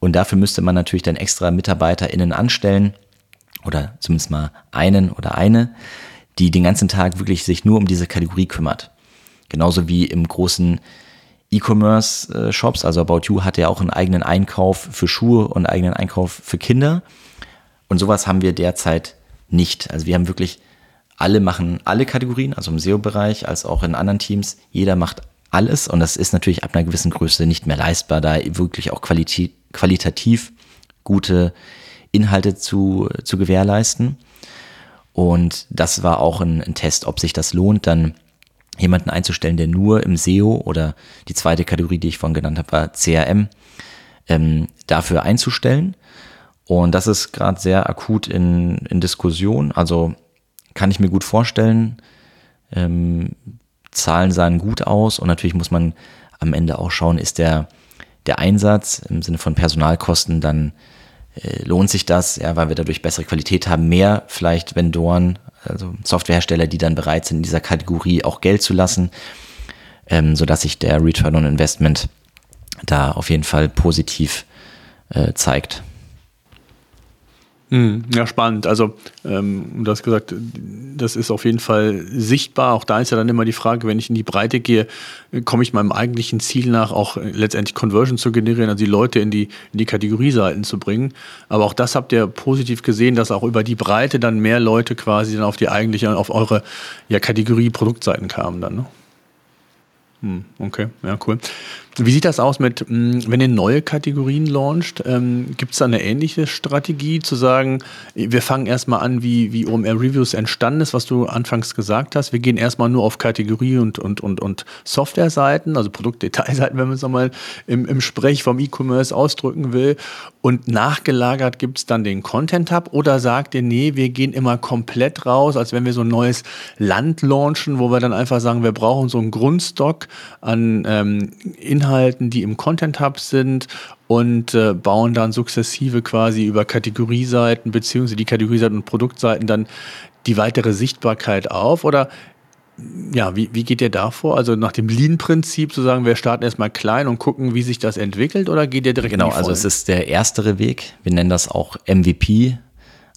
Und dafür müsste man natürlich dann extra MitarbeiterInnen anstellen oder zumindest mal einen oder eine, die den ganzen Tag wirklich sich nur um diese Kategorie kümmert. Genauso wie im großen E-Commerce-Shops, also About You hat ja auch einen eigenen Einkauf für Schuhe und einen eigenen Einkauf für Kinder. Und sowas haben wir derzeit nicht. Also wir haben wirklich alle machen alle Kategorien, also im SEO-Bereich als auch in anderen Teams. Jeder macht alles und das ist natürlich ab einer gewissen Größe nicht mehr leistbar, da wirklich auch qualitativ, qualitativ gute Inhalte zu, zu gewährleisten. Und das war auch ein, ein, Test, ob sich das lohnt, dann jemanden einzustellen, der nur im SEO oder die zweite Kategorie, die ich vorhin genannt habe, war CRM, ähm, dafür einzustellen. Und das ist gerade sehr akut in, in Diskussion. Also kann ich mir gut vorstellen. Ähm, Zahlen sahen gut aus und natürlich muss man am Ende auch schauen, ist der, der Einsatz im Sinne von Personalkosten dann äh, lohnt sich das, ja, weil wir dadurch bessere Qualität haben, mehr vielleicht Vendoren, also Softwarehersteller, die dann bereit sind, in dieser Kategorie auch Geld zu lassen, ähm, sodass sich der Return on Investment da auf jeden Fall positiv äh, zeigt. Hm, ja, spannend. Also, ähm, du hast gesagt, das ist auf jeden Fall sichtbar. Auch da ist ja dann immer die Frage, wenn ich in die Breite gehe, komme ich meinem eigentlichen Ziel nach, auch letztendlich Conversion zu generieren, also die Leute in die, in die Kategorieseiten zu bringen. Aber auch das habt ihr positiv gesehen, dass auch über die Breite dann mehr Leute quasi dann auf die eigentliche, auf eure ja, Kategorie-Produktseiten kamen dann. Ne? Hm, okay, ja, cool. Wie sieht das aus mit, hm, wenn ihr neue Kategorien launcht? Ähm, Gibt es da eine ähnliche Strategie zu sagen, wir fangen erstmal an, wie, wie OMR Reviews entstanden ist, was du anfangs gesagt hast. Wir gehen erstmal nur auf Kategorie und, und, und, und Software-Seiten, also Produktdetailseiten, wenn man es nochmal im, im Sprech vom E-Commerce ausdrücken will. Und nachgelagert gibt es dann den Content-Hub oder sagt ihr, nee, wir gehen immer komplett raus, als wenn wir so ein neues Land launchen, wo wir dann einfach sagen, wir brauchen so einen Grundstock an ähm, die im Content Hub sind und äh, bauen dann sukzessive quasi über Kategorieseiten beziehungsweise die Kategorieseiten und Produktseiten dann die weitere Sichtbarkeit auf oder ja, wie, wie geht ihr da vor? Also nach dem Lean-Prinzip zu sagen, wir starten erstmal klein und gucken, wie sich das entwickelt oder geht ihr direkt Genau, also es ist der erstere Weg. Wir nennen das auch MVP,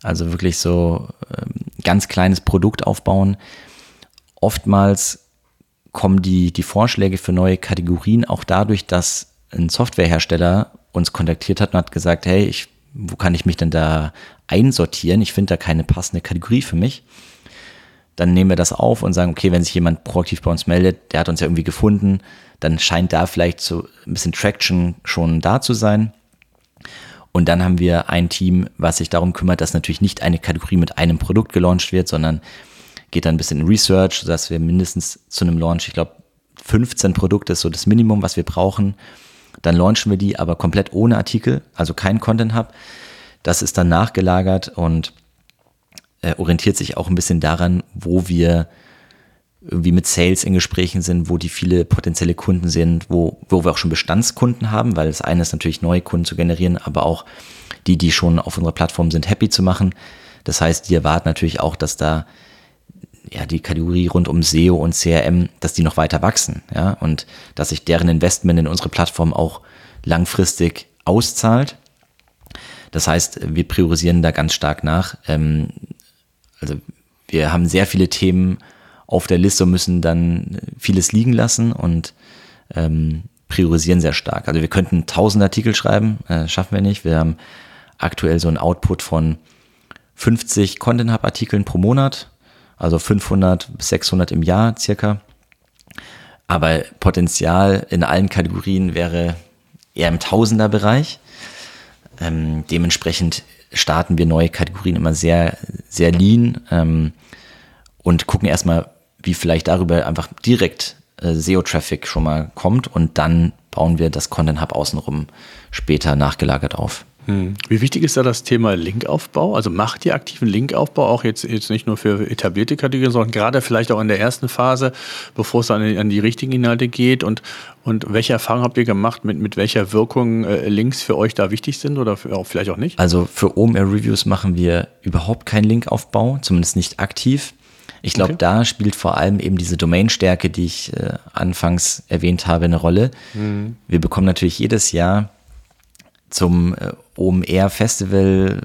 also wirklich so ähm, ganz kleines Produkt aufbauen. Oftmals kommen die, die Vorschläge für neue Kategorien auch dadurch, dass ein Softwarehersteller uns kontaktiert hat und hat gesagt, hey, ich, wo kann ich mich denn da einsortieren? Ich finde da keine passende Kategorie für mich. Dann nehmen wir das auf und sagen, okay, wenn sich jemand proaktiv bei uns meldet, der hat uns ja irgendwie gefunden, dann scheint da vielleicht so ein bisschen Traction schon da zu sein. Und dann haben wir ein Team, was sich darum kümmert, dass natürlich nicht eine Kategorie mit einem Produkt gelauncht wird, sondern geht dann ein bisschen in Research, sodass wir mindestens zu einem Launch, ich glaube, 15 Produkte ist so das Minimum, was wir brauchen. Dann launchen wir die aber komplett ohne Artikel, also kein Content Hub. Das ist dann nachgelagert und äh, orientiert sich auch ein bisschen daran, wo wir irgendwie mit Sales in Gesprächen sind, wo die viele potenzielle Kunden sind, wo, wo wir auch schon Bestandskunden haben, weil das eine ist natürlich neue Kunden zu generieren, aber auch die, die schon auf unserer Plattform sind, happy zu machen. Das heißt, die erwarten natürlich auch, dass da ja die Kategorie rund um SEO und CRM, dass die noch weiter wachsen, ja, und dass sich deren Investment in unsere Plattform auch langfristig auszahlt. Das heißt, wir priorisieren da ganz stark nach. Ähm, also wir haben sehr viele Themen auf der Liste und müssen dann vieles liegen lassen und ähm, priorisieren sehr stark. Also wir könnten tausend Artikel schreiben, äh, schaffen wir nicht. Wir haben aktuell so einen Output von 50 Content Hub Artikeln pro Monat, also 500 bis 600 im Jahr circa. Aber Potenzial in allen Kategorien wäre eher im Tausenderbereich. Ähm, dementsprechend starten wir neue Kategorien immer sehr, sehr lean ähm, und gucken erstmal, wie vielleicht darüber einfach direkt äh, SEO-Traffic schon mal kommt und dann bauen wir das Content Hub außenrum später nachgelagert auf. Hm. Wie wichtig ist da das Thema Linkaufbau? Also macht ihr aktiven Linkaufbau auch jetzt, jetzt nicht nur für etablierte Kategorien, sondern gerade vielleicht auch in der ersten Phase, bevor es dann an die richtigen Inhalte geht? Und, und welche Erfahrungen habt ihr gemacht, mit, mit welcher Wirkung äh, Links für euch da wichtig sind oder für, auch vielleicht auch nicht? Also für OMR Reviews machen wir überhaupt keinen Linkaufbau, zumindest nicht aktiv. Ich glaube, okay. da spielt vor allem eben diese Domainstärke, die ich äh, anfangs erwähnt habe, eine Rolle. Mhm. Wir bekommen natürlich jedes Jahr zum äh, OMR Festival,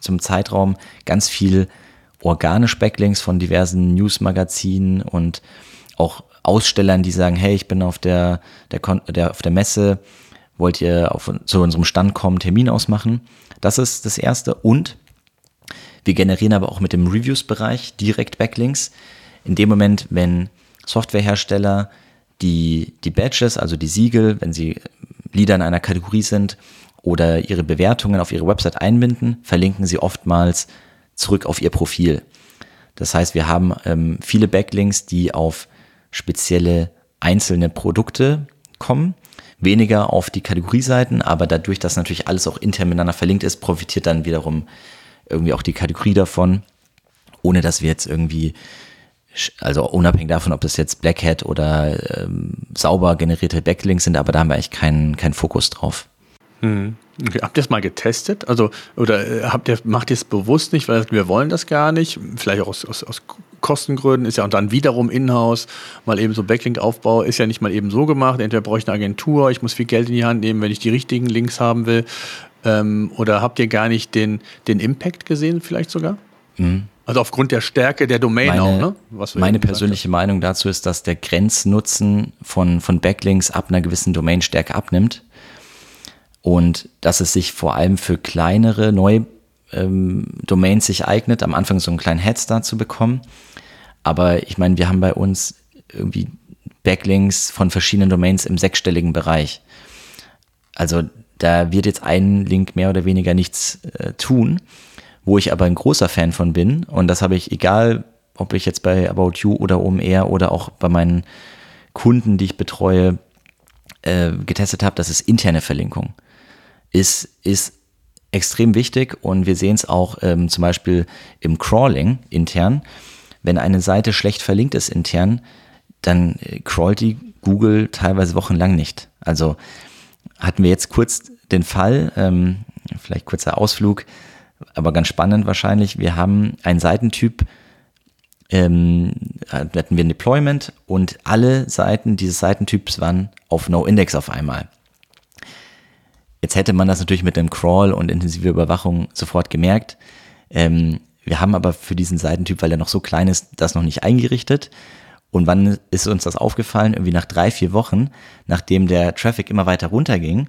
zum Zeitraum ganz viel organisch Backlinks von diversen Newsmagazinen und auch Ausstellern, die sagen, hey, ich bin auf der, der, der, auf der Messe, wollt ihr auf, zu unserem Stand kommen, Termin ausmachen. Das ist das Erste. Und wir generieren aber auch mit dem Reviews-Bereich direkt Backlinks. In dem Moment, wenn Softwarehersteller die, die Badges, also die Siegel, wenn sie Leader in einer Kategorie sind oder ihre Bewertungen auf ihre Website einbinden, verlinken sie oftmals zurück auf ihr Profil. Das heißt, wir haben ähm, viele Backlinks, die auf spezielle einzelne Produkte kommen, weniger auf die Kategorieseiten, aber dadurch, dass natürlich alles auch intern miteinander verlinkt ist, profitiert dann wiederum irgendwie auch die Kategorie davon, ohne dass wir jetzt irgendwie, also unabhängig davon, ob das jetzt Black Hat oder ähm, sauber generierte Backlinks sind, aber da haben wir eigentlich keinen keinen Fokus drauf. Hm. Okay, habt ihr es mal getestet? Also, oder äh, habt ihr, macht ihr es bewusst nicht, weil wir wollen das gar nicht? Vielleicht auch aus, aus, aus Kostengründen ist ja und dann wiederum in-house, mal eben so Backlink-Aufbau ist ja nicht mal eben so gemacht. Entweder brauche ich eine Agentur, ich muss viel Geld in die Hand nehmen, wenn ich die richtigen Links haben will. Ähm, oder habt ihr gar nicht den, den Impact gesehen, vielleicht sogar? Mhm. Also aufgrund der Stärke der Domain meine, auch, ne? meine persönliche Meinung dazu ist, dass der Grenznutzen von, von Backlinks ab einer gewissen Domainstärke abnimmt und dass es sich vor allem für kleinere neue ähm, Domains sich eignet, am Anfang so einen kleinen Headstart zu bekommen. Aber ich meine, wir haben bei uns irgendwie Backlinks von verschiedenen Domains im sechsstelligen Bereich. Also da wird jetzt ein Link mehr oder weniger nichts äh, tun, wo ich aber ein großer Fan von bin. Und das habe ich, egal ob ich jetzt bei About You oder OMR oder auch bei meinen Kunden, die ich betreue, äh, getestet habe, das ist interne Verlinkung. Ist, ist extrem wichtig und wir sehen es auch ähm, zum Beispiel im Crawling intern. Wenn eine Seite schlecht verlinkt ist intern, dann äh, crawlt die Google teilweise wochenlang nicht. Also hatten wir jetzt kurz den Fall, ähm, vielleicht kurzer Ausflug, aber ganz spannend wahrscheinlich. Wir haben einen Seitentyp, ähm, hatten wir ein Deployment und alle Seiten dieses Seitentyps waren auf No-Index auf einmal. Jetzt hätte man das natürlich mit dem Crawl und intensiver Überwachung sofort gemerkt. Ähm, wir haben aber für diesen Seitentyp, weil er noch so klein ist, das noch nicht eingerichtet. Und wann ist uns das aufgefallen? Irgendwie nach drei, vier Wochen, nachdem der Traffic immer weiter runterging.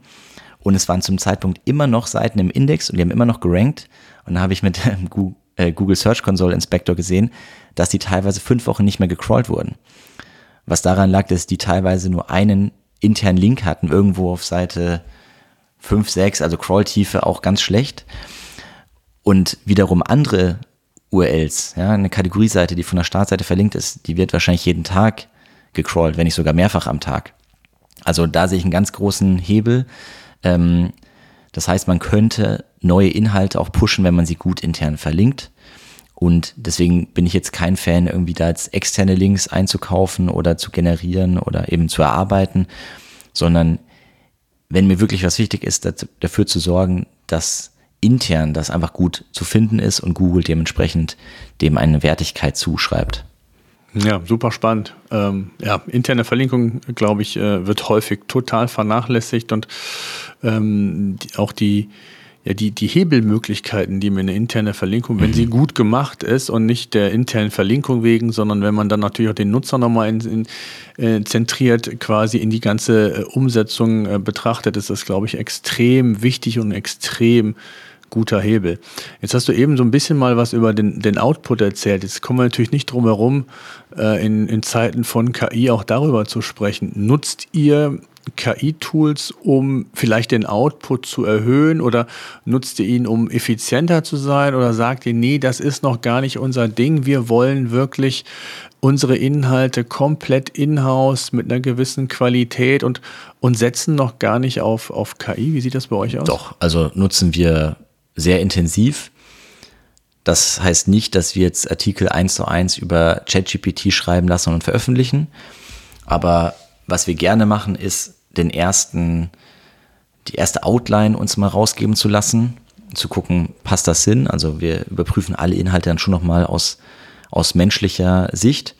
Und es waren zum Zeitpunkt immer noch Seiten im Index und die haben immer noch gerankt. Und da habe ich mit dem äh, Google Search Console Inspector gesehen, dass die teilweise fünf Wochen nicht mehr gecrawlt wurden. Was daran lag, dass die teilweise nur einen internen Link hatten, irgendwo auf Seite 5, 6, also Crawltiefe auch ganz schlecht. Und wiederum andere URLs, ja, eine Kategorieseite, die von der Startseite verlinkt ist, die wird wahrscheinlich jeden Tag gecrawlt, wenn nicht sogar mehrfach am Tag. Also da sehe ich einen ganz großen Hebel. Ähm, das heißt, man könnte neue Inhalte auch pushen, wenn man sie gut intern verlinkt. Und deswegen bin ich jetzt kein Fan, irgendwie da jetzt externe Links einzukaufen oder zu generieren oder eben zu erarbeiten, sondern wenn mir wirklich was wichtig ist, dafür zu sorgen, dass intern das einfach gut zu finden ist und Google dementsprechend dem eine Wertigkeit zuschreibt. Ja, super spannend. Ähm, ja, interne Verlinkung, glaube ich, äh, wird häufig total vernachlässigt und ähm, die, auch die, ja, die, die Hebelmöglichkeiten, die mir eine interne Verlinkung, wenn sie mhm. gut gemacht ist und nicht der internen Verlinkung wegen, sondern wenn man dann natürlich auch den Nutzer nochmal in, in, äh, zentriert quasi in die ganze äh, Umsetzung äh, betrachtet, ist das, glaube ich, extrem wichtig und extrem guter Hebel. Jetzt hast du eben so ein bisschen mal was über den, den Output erzählt. Jetzt kommen wir natürlich nicht drum herum, äh, in, in Zeiten von KI auch darüber zu sprechen. Nutzt ihr KI-Tools, um vielleicht den Output zu erhöhen oder nutzt ihr ihn, um effizienter zu sein oder sagt ihr, nee, das ist noch gar nicht unser Ding, wir wollen wirklich unsere Inhalte komplett in-house mit einer gewissen Qualität und, und setzen noch gar nicht auf, auf KI. Wie sieht das bei euch aus? Doch, also nutzen wir sehr intensiv. Das heißt nicht, dass wir jetzt Artikel eins zu eins über ChatGPT schreiben lassen und veröffentlichen. Aber was wir gerne machen, ist den ersten, die erste Outline uns mal rausgeben zu lassen, zu gucken, passt das Sinn? Also wir überprüfen alle Inhalte dann schon nochmal aus, aus menschlicher Sicht.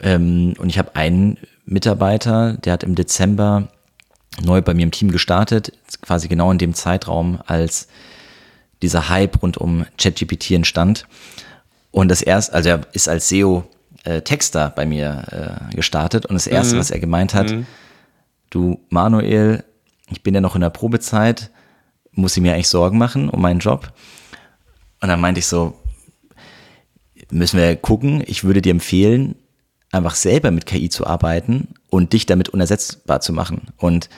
Ähm, und ich habe einen Mitarbeiter, der hat im Dezember neu bei mir im Team gestartet, quasi genau in dem Zeitraum, als dieser Hype rund um ChatGPT entstand. Und das erste, also er ist als SEO äh, Texter bei mir äh, gestartet und das erste, mhm. was er gemeint hat, mhm. Du Manuel, ich bin ja noch in der Probezeit, muss ich mir eigentlich Sorgen machen um meinen Job? Und dann meinte ich so, müssen wir gucken, ich würde dir empfehlen, einfach selber mit KI zu arbeiten und dich damit unersetzbar zu machen. Und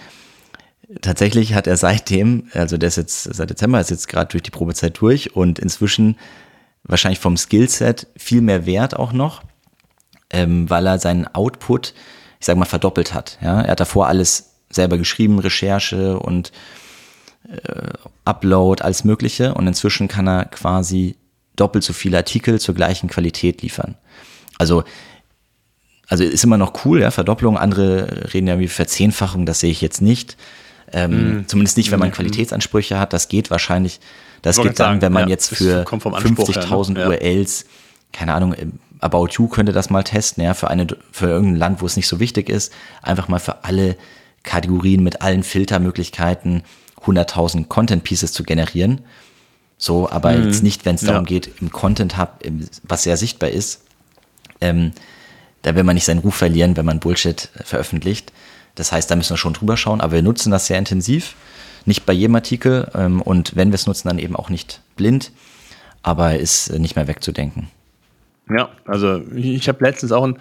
tatsächlich hat er seitdem, also der ist jetzt seit Dezember, ist jetzt gerade durch die Probezeit durch und inzwischen wahrscheinlich vom Skillset viel mehr Wert auch noch, ähm, weil er seinen Output, ich sag mal, verdoppelt hat. Ja? Er hat davor alles selber geschrieben, Recherche und äh, Upload, alles Mögliche und inzwischen kann er quasi doppelt so viele Artikel zur gleichen Qualität liefern. Also also ist immer noch cool, ja, Verdopplung. Andere reden ja wie Verzehnfachung, das sehe ich jetzt nicht. Ähm, mm. Zumindest nicht, wenn man mm. Qualitätsansprüche hat. Das geht wahrscheinlich, das geht dann, wenn man ja, jetzt für 50.000 ne? ja. URLs, keine Ahnung, About You könnte das mal testen, ja, für eine, für irgendein Land, wo es nicht so wichtig ist, einfach mal für alle Kategorien mit allen Filtermöglichkeiten 100.000 Content Pieces zu generieren. So, aber mm. jetzt nicht, wenn es darum geht, im Content Hub, was sehr sichtbar ist, ähm, da will man nicht seinen Ruf verlieren, wenn man Bullshit veröffentlicht. Das heißt, da müssen wir schon drüber schauen, aber wir nutzen das sehr intensiv. Nicht bei jedem Artikel ähm, und wenn wir es nutzen, dann eben auch nicht blind, aber ist nicht mehr wegzudenken. Ja, also ich habe letztens auch einen,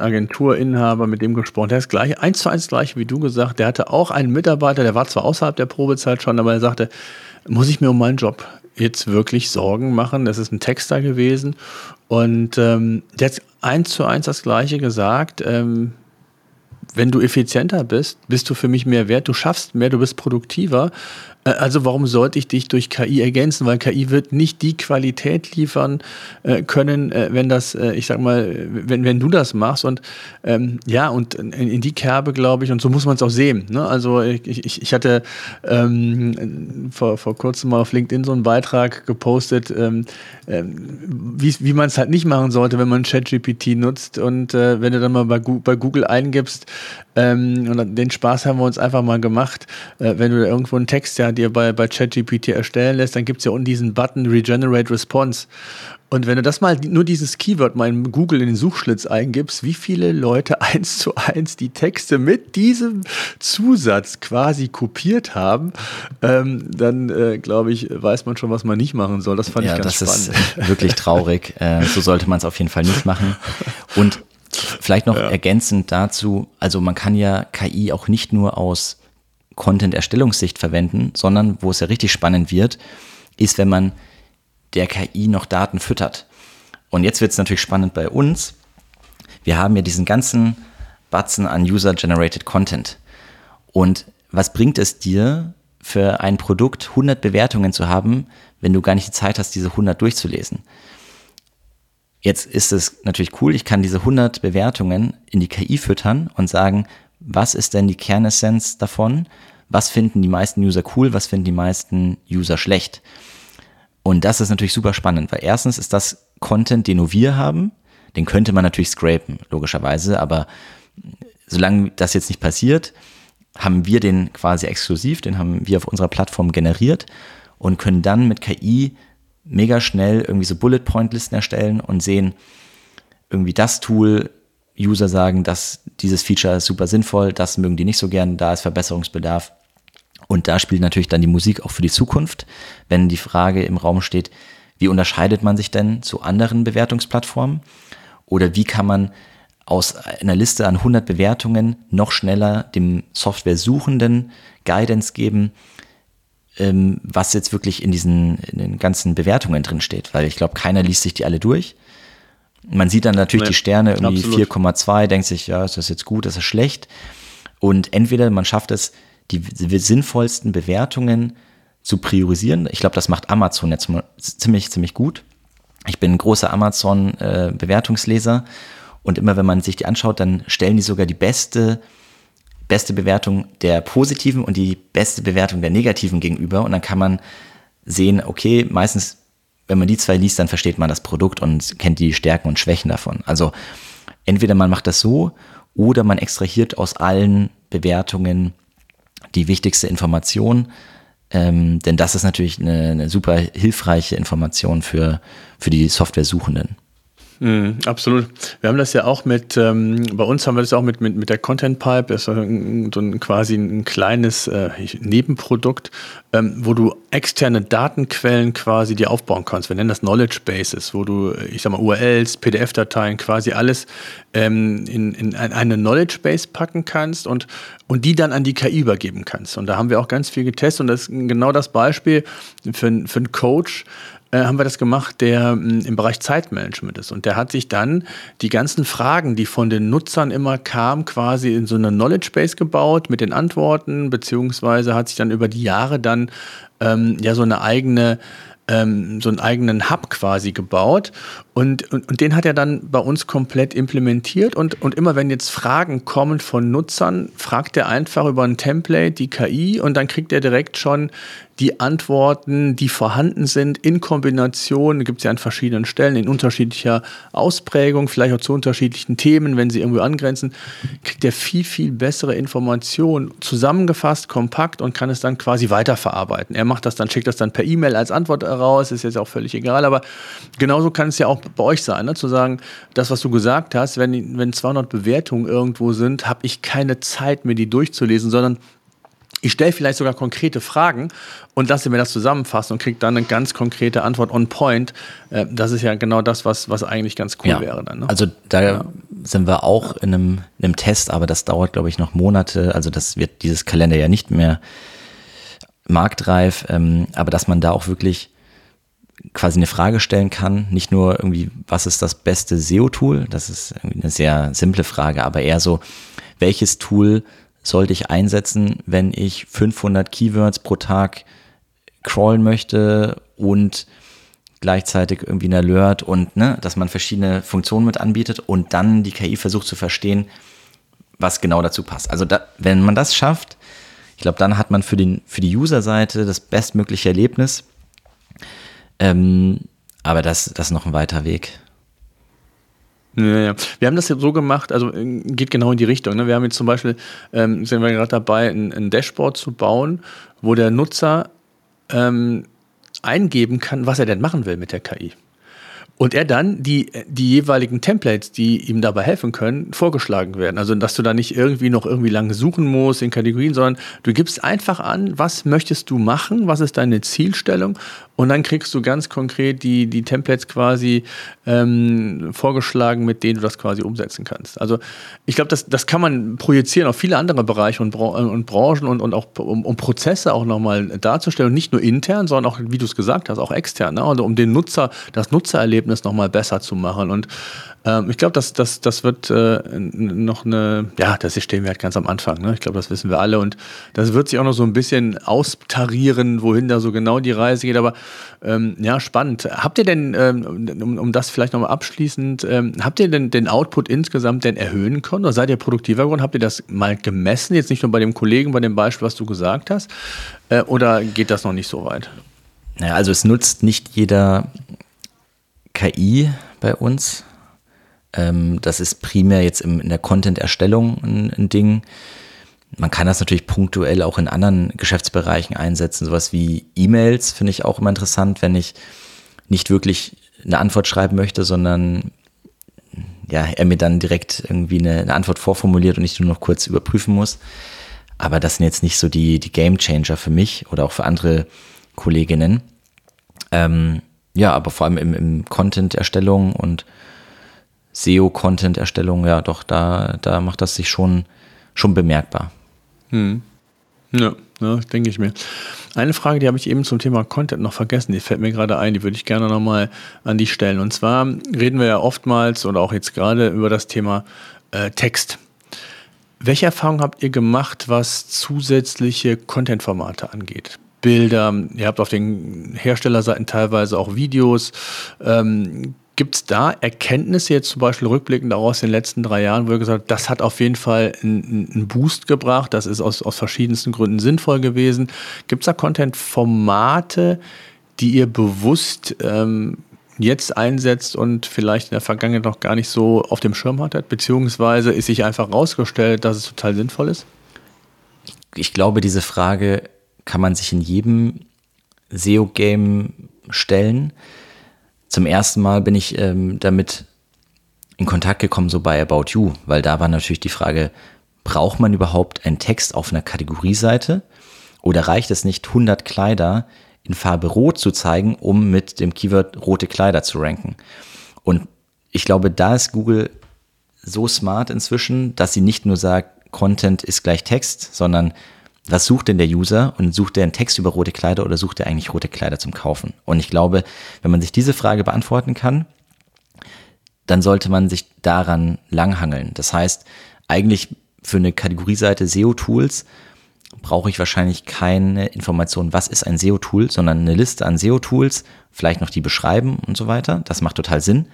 Agenturinhaber mit dem gesprochen, der ist gleich, eins zu eins gleich wie du gesagt, der hatte auch einen Mitarbeiter, der war zwar außerhalb der Probezeit schon, aber er sagte, muss ich mir um meinen Job jetzt wirklich Sorgen machen? Das ist ein Texter gewesen und ähm, der hat eins zu eins das Gleiche gesagt. Ähm, wenn du effizienter bist, bist du für mich mehr wert, du schaffst mehr, du bist produktiver. Äh, also warum sollte ich dich durch KI ergänzen? Weil KI wird nicht die Qualität liefern äh, können, äh, wenn das, äh, ich sag mal, wenn, wenn du das machst. Und ähm, ja, und in, in, die Kerbe, glaube ich, und so muss man es auch sehen. Ne? Also ich, ich, ich hatte ähm, vor, vor kurzem mal auf LinkedIn so einen Beitrag gepostet, ähm, ähm wie, wie man es halt nicht machen sollte, wenn man ChatGPT nutzt. Und äh, wenn du dann mal bei, bei Google eingibst, Ähm, und den Spaß haben wir uns einfach mal gemacht. Äh, wenn du irgendwo einen Text ja dir bei, bei ChatGPT erstellen lässt, dann gibt es ja unten diesen Button Regenerate Response. Und wenn du das mal, nur dieses Keyword mal in Google in den Suchschlitz eingibst, wie viele Leute eins zu eins die Texte mit diesem Zusatz quasi kopiert haben, ähm, dann äh, glaube ich, weiß man schon, was man nicht machen soll. Das fand ja, ich ganz das spannend. Das ist wirklich traurig. äh, so sollte man es auf jeden Fall nicht machen. Und vielleicht noch ja. ergänzend dazu, also man kann ja KI auch nicht nur aus Content-Erstellungssicht verwenden, sondern wo es ja richtig spannend wird, ist, wenn man der KI noch Daten füttert. Und jetzt wird es natürlich spannend bei uns. Wir haben ja diesen ganzen Batzen an User-Generated Content. Und was bringt es dir, für ein Produkt 100 Bewertungen zu haben, wenn du gar nicht die Zeit hast, diese 100 durchzulesen? Jetzt ist es natürlich cool, ich kann diese 100 Bewertungen in die KI füttern und sagen, was ist denn die Kernessenz davon? Was finden die meisten User cool? Was finden die meisten User schlecht? Und das ist natürlich super spannend, weil erstens ist das Content, den nur wir haben, den könnte man natürlich scrapen, logischerweise, aber solange das jetzt nicht passiert, haben wir den quasi exklusiv, den haben wir auf unserer Plattform generiert und können dann mit KI mega schnell irgendwie so Bullet Point Listen erstellen und sehen irgendwie das Tool, User sagen, dass dieses Feature ist super sinnvoll, das mögen die nicht so gern, da ist Verbesserungsbedarf. Und da spielt natürlich dann die Musik auch für die Zukunft, wenn die Frage im Raum steht, wie unterscheidet man sich denn zu anderen Bewertungsplattformen? Oder wie kann man aus einer Liste an 100 Bewertungen noch schneller dem Software-Suchenden Guidance geben, ähm, was jetzt wirklich in diesen in den ganzen Bewertungen drin steht? Weil ich glaube, keiner liest sich die alle durch. Man sieht dann natürlich nee, die Sterne irgendwie 4,2, denkt sich, ja, ist das jetzt gut, ist das schlecht? Und entweder man schafft es, die, sinnvollsten Bewertungen zu priorisieren. Ich glaube, das macht Amazon jetzt ziemlich, ziemlich gut. Ich bin ein großer Amazon-Bewertungsleser äh, und immer wenn man sich die anschaut, dann stellen die sogar die beste, beste Bewertung der positiven und die beste Bewertung der negativen gegenüber. Und dann kann man sehen, okay, meistens, wenn man die zwei liest, dann versteht man das Produkt und kennt die Stärken und Schwächen davon. Also entweder man macht das so oder man extrahiert aus allen Bewertungen die wichtigste Information, ähm, denn das ist natürlich eine, eine super hilfreiche Information für, für die Software-Suchenden. Mm, absolut. Wir haben das ja auch mit, ähm, bei uns haben wir das auch mit, mit, mit der Content Pipe, das ist so ein, quasi ein kleines äh, Nebenprodukt, ähm, wo du externe Datenquellen quasi dir aufbauen kannst. Wir nennen das Knowledge Bases, wo du, ich sag mal, URLs, PDF-Dateien, quasi alles ähm, in, in eine Knowledge Base packen kannst und, und die dann an die KI übergeben kannst. Und da haben wir auch ganz viel getestet und das ist genau das Beispiel für, für einen Coach, äh, haben wir das gemacht, der mh, hm, im Bereich Zeitmanagement ist. Und der hat sich dann die ganzen Fragen, die von den Nutzern immer kamen, quasi in so eine Knowledge Base gebaut mit den Antworten, beziehungsweise hat sich dann über die Jahre dann ähm, ja so eine eigene ähm, so einen eigenen Hub quasi gebaut und, und, und, den hat er dann bei uns komplett implementiert. Und, und immer wenn jetzt Fragen kommen von Nutzern, fragt er einfach über ein Template die KI und dann kriegt er direkt schon die Antworten, die vorhanden sind, in Kombination, gibt es ja an verschiedenen Stellen, in unterschiedlicher Ausprägung, vielleicht auch zu unterschiedlichen Themen, wenn sie irgendwo angrenzen, kriegt er viel, viel bessere Informationen. Zusammengefasst, kompakt und kann es dann quasi weiterverarbeiten. Er macht das dann, schickt das dann per E-Mail als Antwort raus, ist jetzt auch völlig egal, aber genauso kann es ja auch bei euch sein, ne? zu sagen, das, was du gesagt hast, wenn, wenn 200 Bewertungen irgendwo sind, habe ich keine Zeit, mir die durchzulesen, sondern ich stelle vielleicht sogar konkrete Fragen und lasse mir das zusammenfassen und kriege dann eine ganz konkrete Antwort on point. Äh, das ist ja genau das, was, was eigentlich ganz cool ja. wäre dann. Ne? Also da ja. sind wir auch in einem, in einem Test, aber das dauert, glaube ich, noch Monate. Also das wird dieses Kalender ja nicht mehr marktreif, ähm, aber dass man da auch wirklich quasi eine Frage stellen kann, nicht nur irgendwie, was ist das beste SEO-Tool? Das ist eine sehr simple Frage, aber eher so, welches Tool sollte ich einsetzen, wenn ich 500 Keywords pro Tag crawlen möchte und gleichzeitig irgendwie ein Alert und ne, dass man verschiedene Funktionen mit anbietet und dann die KI versucht zu verstehen, was genau dazu passt. Also da, wenn man das schafft, ich glaube, dann hat man für, den, für die User-Seite das bestmögliche Erlebnis. Ähm, aber das, das ist noch ein weiter Weg. Ja, ja. Wir haben das jetzt so gemacht, also äh, geht genau in die Richtung. Ne? Wir haben jetzt zum Beispiel, ähm, sind wir gerade dabei, ein, ein, Dashboard zu bauen, wo der Nutzer ähm, eingeben kann, was er denn machen will mit der KI. Und er dann die, die jeweiligen Templates, die ihm dabei helfen können, vorgeschlagen werden. Also, dass du da nicht irgendwie noch irgendwie lange suchen musst in Kategorien, sondern du gibst einfach an, was möchtest du machen, was ist deine Zielstellung und dann kriegst du ganz konkret die, die Templates quasi ähm, vorgeschlagen, mit denen du das quasi umsetzen kannst. Also ich glaube, das, das kann man projizieren auf viele andere Bereiche und, und Branchen und, und auch um, um Prozesse auch nochmal darzustellen. Und nicht nur intern, sondern auch, wie du es gesagt hast, auch extern. Ne? Also um den Nutzer, das Nutzererlebnis nochmal besser zu machen. Und ähm, ich glaube, das, das, das wird äh, noch eine, ja, das stehen wir halt ganz am Anfang. Ne? Ich glaube, das wissen wir alle. Und das wird sich auch noch so ein bisschen austarieren, wohin da so genau die Reise geht. Aber ähm, ja, spannend. Habt ihr denn, ähm, um, um das vielleicht nochmal abschließend, ähm, habt ihr denn den Output insgesamt denn erhöhen können? Oder seid ihr produktiver geworden? Habt ihr das mal gemessen? Jetzt nicht nur bei dem Kollegen, bei dem Beispiel, was du gesagt hast? Äh, oder geht das noch nicht so weit? Naja, also es nutzt nicht jeder KI bei uns. Ähm, das ist primär jetzt in der Content-Erstellung ein, ein Ding. Man kann das natürlich punktuell auch in anderen Geschäftsbereichen einsetzen. Sowas wie E-Mails finde ich auch immer interessant, wenn ich nicht wirklich eine Antwort schreiben möchte, sondern ja, er mir dann direkt irgendwie eine, eine, Antwort vorformuliert und ich nur noch kurz überprüfen muss. Aber das sind jetzt nicht so die, die Game Changer für mich oder auch für andere Kolleginnen. Ähm, ja, aber vor allem im, im Content-Erstellung und SEO-Content-Erstellung, ja, doch, da, da macht das sich schon, schon bemerkbar. Hm. Ja, ja denke ich mir. Eine Frage, die habe ich eben zum Thema Content noch vergessen, die fällt mir gerade ein, die würde ich gerne nochmal an dich stellen. Und zwar reden wir ja oftmals oder auch jetzt gerade über das Thema äh, Text. Welche Erfahrungen habt ihr gemacht, was zusätzliche Content-Formate angeht? Bilder, ihr habt auf den Herstellerseiten teilweise auch Videos. Ähm, Gibt es da Erkenntnisse jetzt zum Beispiel rückblickend auch aus den letzten drei Jahren, wo ihr gesagt habt, das hat auf jeden Fall einen, einen Boost gebracht, das ist aus, aus verschiedensten Gründen sinnvoll gewesen? Gibt es da Content-Formate, die ihr bewusst ähm, jetzt einsetzt und vielleicht in der Vergangenheit noch gar nicht so auf dem Schirm hattet? Beziehungsweise ist sich einfach rausgestellt, dass es total sinnvoll ist? Ich glaube, diese Frage kann man sich in jedem SEO-Game stellen zum ersten Mal bin ich ähm, damit in Kontakt gekommen, so bei About You, weil da war natürlich die Frage, braucht man überhaupt einen Text auf einer Kategorieseite oder reicht es nicht, 100 Kleider in Farbe rot zu zeigen, um mit dem Keyword rote Kleider zu ranken? Und ich glaube, da ist Google so smart inzwischen, dass sie nicht nur sagt, Content ist gleich Text, sondern was sucht denn der User und sucht er einen Text über rote Kleider oder sucht er eigentlich rote Kleider zum Kaufen? Und ich glaube, wenn man sich diese Frage beantworten kann, dann sollte man sich daran langhangeln. Das heißt, eigentlich für eine Kategorieseite SEO-Tools brauche ich wahrscheinlich keine Information, was ist ein SEO-Tool, sondern eine Liste an SEO-Tools, vielleicht noch die beschreiben und so weiter. Das macht total Sinn.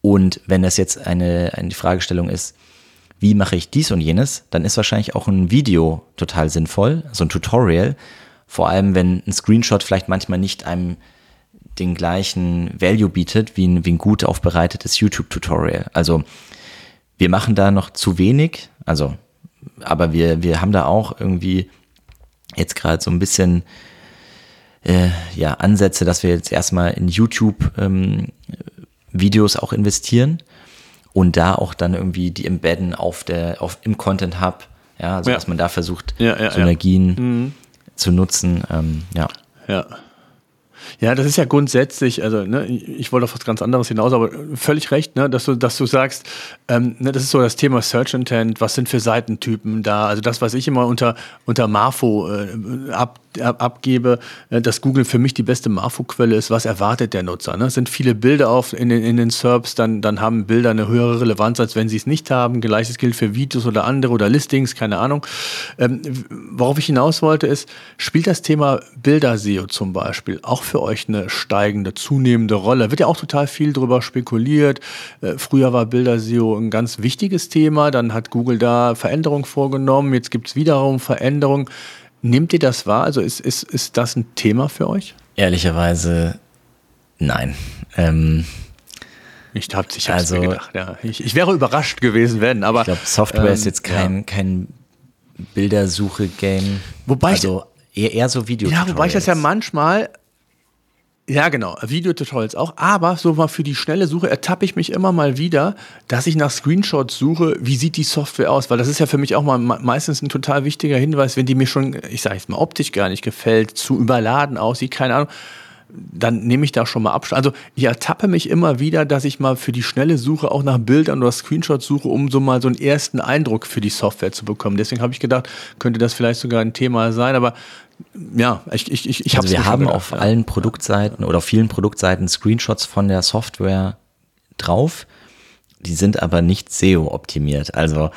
Und wenn das jetzt eine, eine Fragestellung ist, wie mache ich dies und jenes, dann ist wahrscheinlich auch ein Video total sinnvoll, so ein Tutorial. Vor allem, wenn ein Screenshot vielleicht manchmal nicht einem den gleichen Value bietet wie ein, wie ein gut aufbereitetes YouTube-Tutorial. Also wir machen da noch zu wenig, also aber wir, wir haben da auch irgendwie jetzt gerade so ein bisschen äh, ja, Ansätze, dass wir jetzt erstmal in YouTube ähm, Videos auch investieren und da auch dann irgendwie die embedden auf der, auf, im Content Hub, ja, also ja. dass man da versucht, ja, Synergien mhm. zu nutzen, ähm, ja. Ja. Ja, das ist ja grundsätzlich, also ne, ich wollte auf was ganz anderes hinaus, aber völlig recht, ne, dass du, dass du sagst, ähm, ne, das ist so das Thema Search Intent, was sind für Seitentypen da? Also das, was ich immer unter, unter Marfo äh, ab, ab, abgebe, äh, dass Google für mich die beste Marfo-Quelle ist, was erwartet der Nutzer? Ne? Sind viele Bilder auf in den, in den SERPs, dann, dann haben Bilder eine höhere Relevanz, als wenn sie es nicht haben. Gleiches gilt für Videos oder andere oder Listings, keine Ahnung. Ähm, worauf ich hinaus wollte, ist, spielt das Thema Bilder-SEO zum Beispiel auch für euch eine steigende, zunehmende Rolle? Wird ja auch total viel darüber spekuliert. Äh, früher war Bilder-SEO ein ganz wichtiges Thema, dann hat Google da Veränderungen vorgenommen, jetzt gibt es wiederum Veränderungen. Nehmt ihr das wahr? Also ist, ist, ist das ein Thema für euch? Ehrlicherweise nein. Ähm, Ich habe ich also, mir gedacht, ja. Ich, ich, wäre überrascht gewesen, wenn, aber. Ich glaube, Software ähm, ist jetzt kein, ja. kein Bildersuche-Game. Wobei also eher, eher so Video. Ja, wobei ich das ja manchmal ja, genau. Videotutorials auch. Aber so mal für die schnelle Suche ertappe ich mich immer mal wieder, dass ich nach Screenshots suche, wie sieht die Software aus? Weil das ist ja für mich auch mal meistens ein total wichtiger Hinweis, wenn die mir schon, ich sage jetzt mal, optisch gar nicht gefällt, zu überladen aussieht, keine Ahnung dann nehme ich da schon mal Abstand. Also ich ertappe mich immer wieder, dass ich mal für die schnelle Suche auch nach Bildern oder Screenshots suche, um so mal so einen ersten Eindruck für die Software zu bekommen. Deswegen habe ich gedacht, könnte das vielleicht sogar ein Thema sein, aber ja, ich, ich, ich, ich also Wir haben gedacht, auf ja. allen Produktseiten oder auf vielen Produktseiten Screenshots von der Software drauf. Die sind aber nicht SEO-optimiert. Also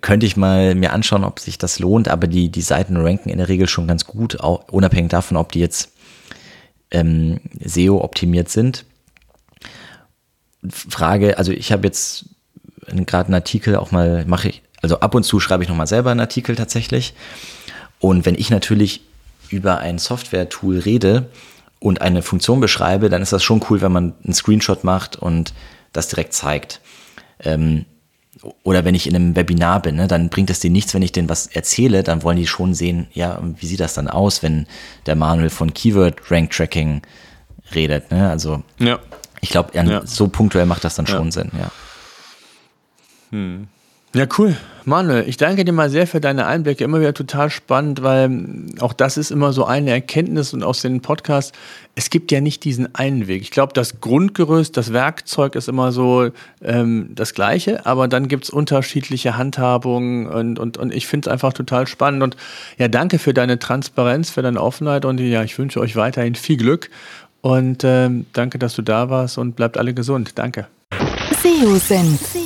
könnte ich mal mir anschauen, ob sich das lohnt, aber die, die Seiten ranken in der Regel schon ganz gut, auch unabhängig davon, ob die jetzt ähm, SEO-optimiert sind. Frage, also ich habe jetzt gerade einen Artikel auch mal, mache ich, also ab und zu schreibe ich nochmal selber einen Artikel tatsächlich. Und wenn ich natürlich über ein Software-Tool rede und eine Funktion beschreibe, dann ist das schon cool, wenn man einen Screenshot macht und das direkt zeigt. Ähm, oder wenn ich in einem Webinar bin, ne, dann bringt es denen nichts, wenn ich denen was erzähle, dann wollen die schon sehen, ja, wie sieht das dann aus, wenn der Manuel von Keyword Rank Tracking redet. Ne? Also ja. ich glaube, ja. so punktuell macht das dann schon Sinn, ja. Hm. Ja, cool. Manuel, ich danke dir mal sehr für deine Einblicke. Immer wieder total spannend, weil auch das ist immer so eine Erkenntnis und aus den Podcasts. Es gibt ja nicht diesen einen Weg. Ich glaube, das Grundgerüst, das Werkzeug ist immer so ähm, das Gleiche, aber dann gibt es unterschiedliche Handhabungen und, und, und ich finde es einfach total spannend. Und ja, danke für deine Transparenz, für deine Offenheit und ja, ich wünsche euch weiterhin viel Glück und ähm, danke, dass du da warst und bleibt alle gesund. Danke. SEO-Senf.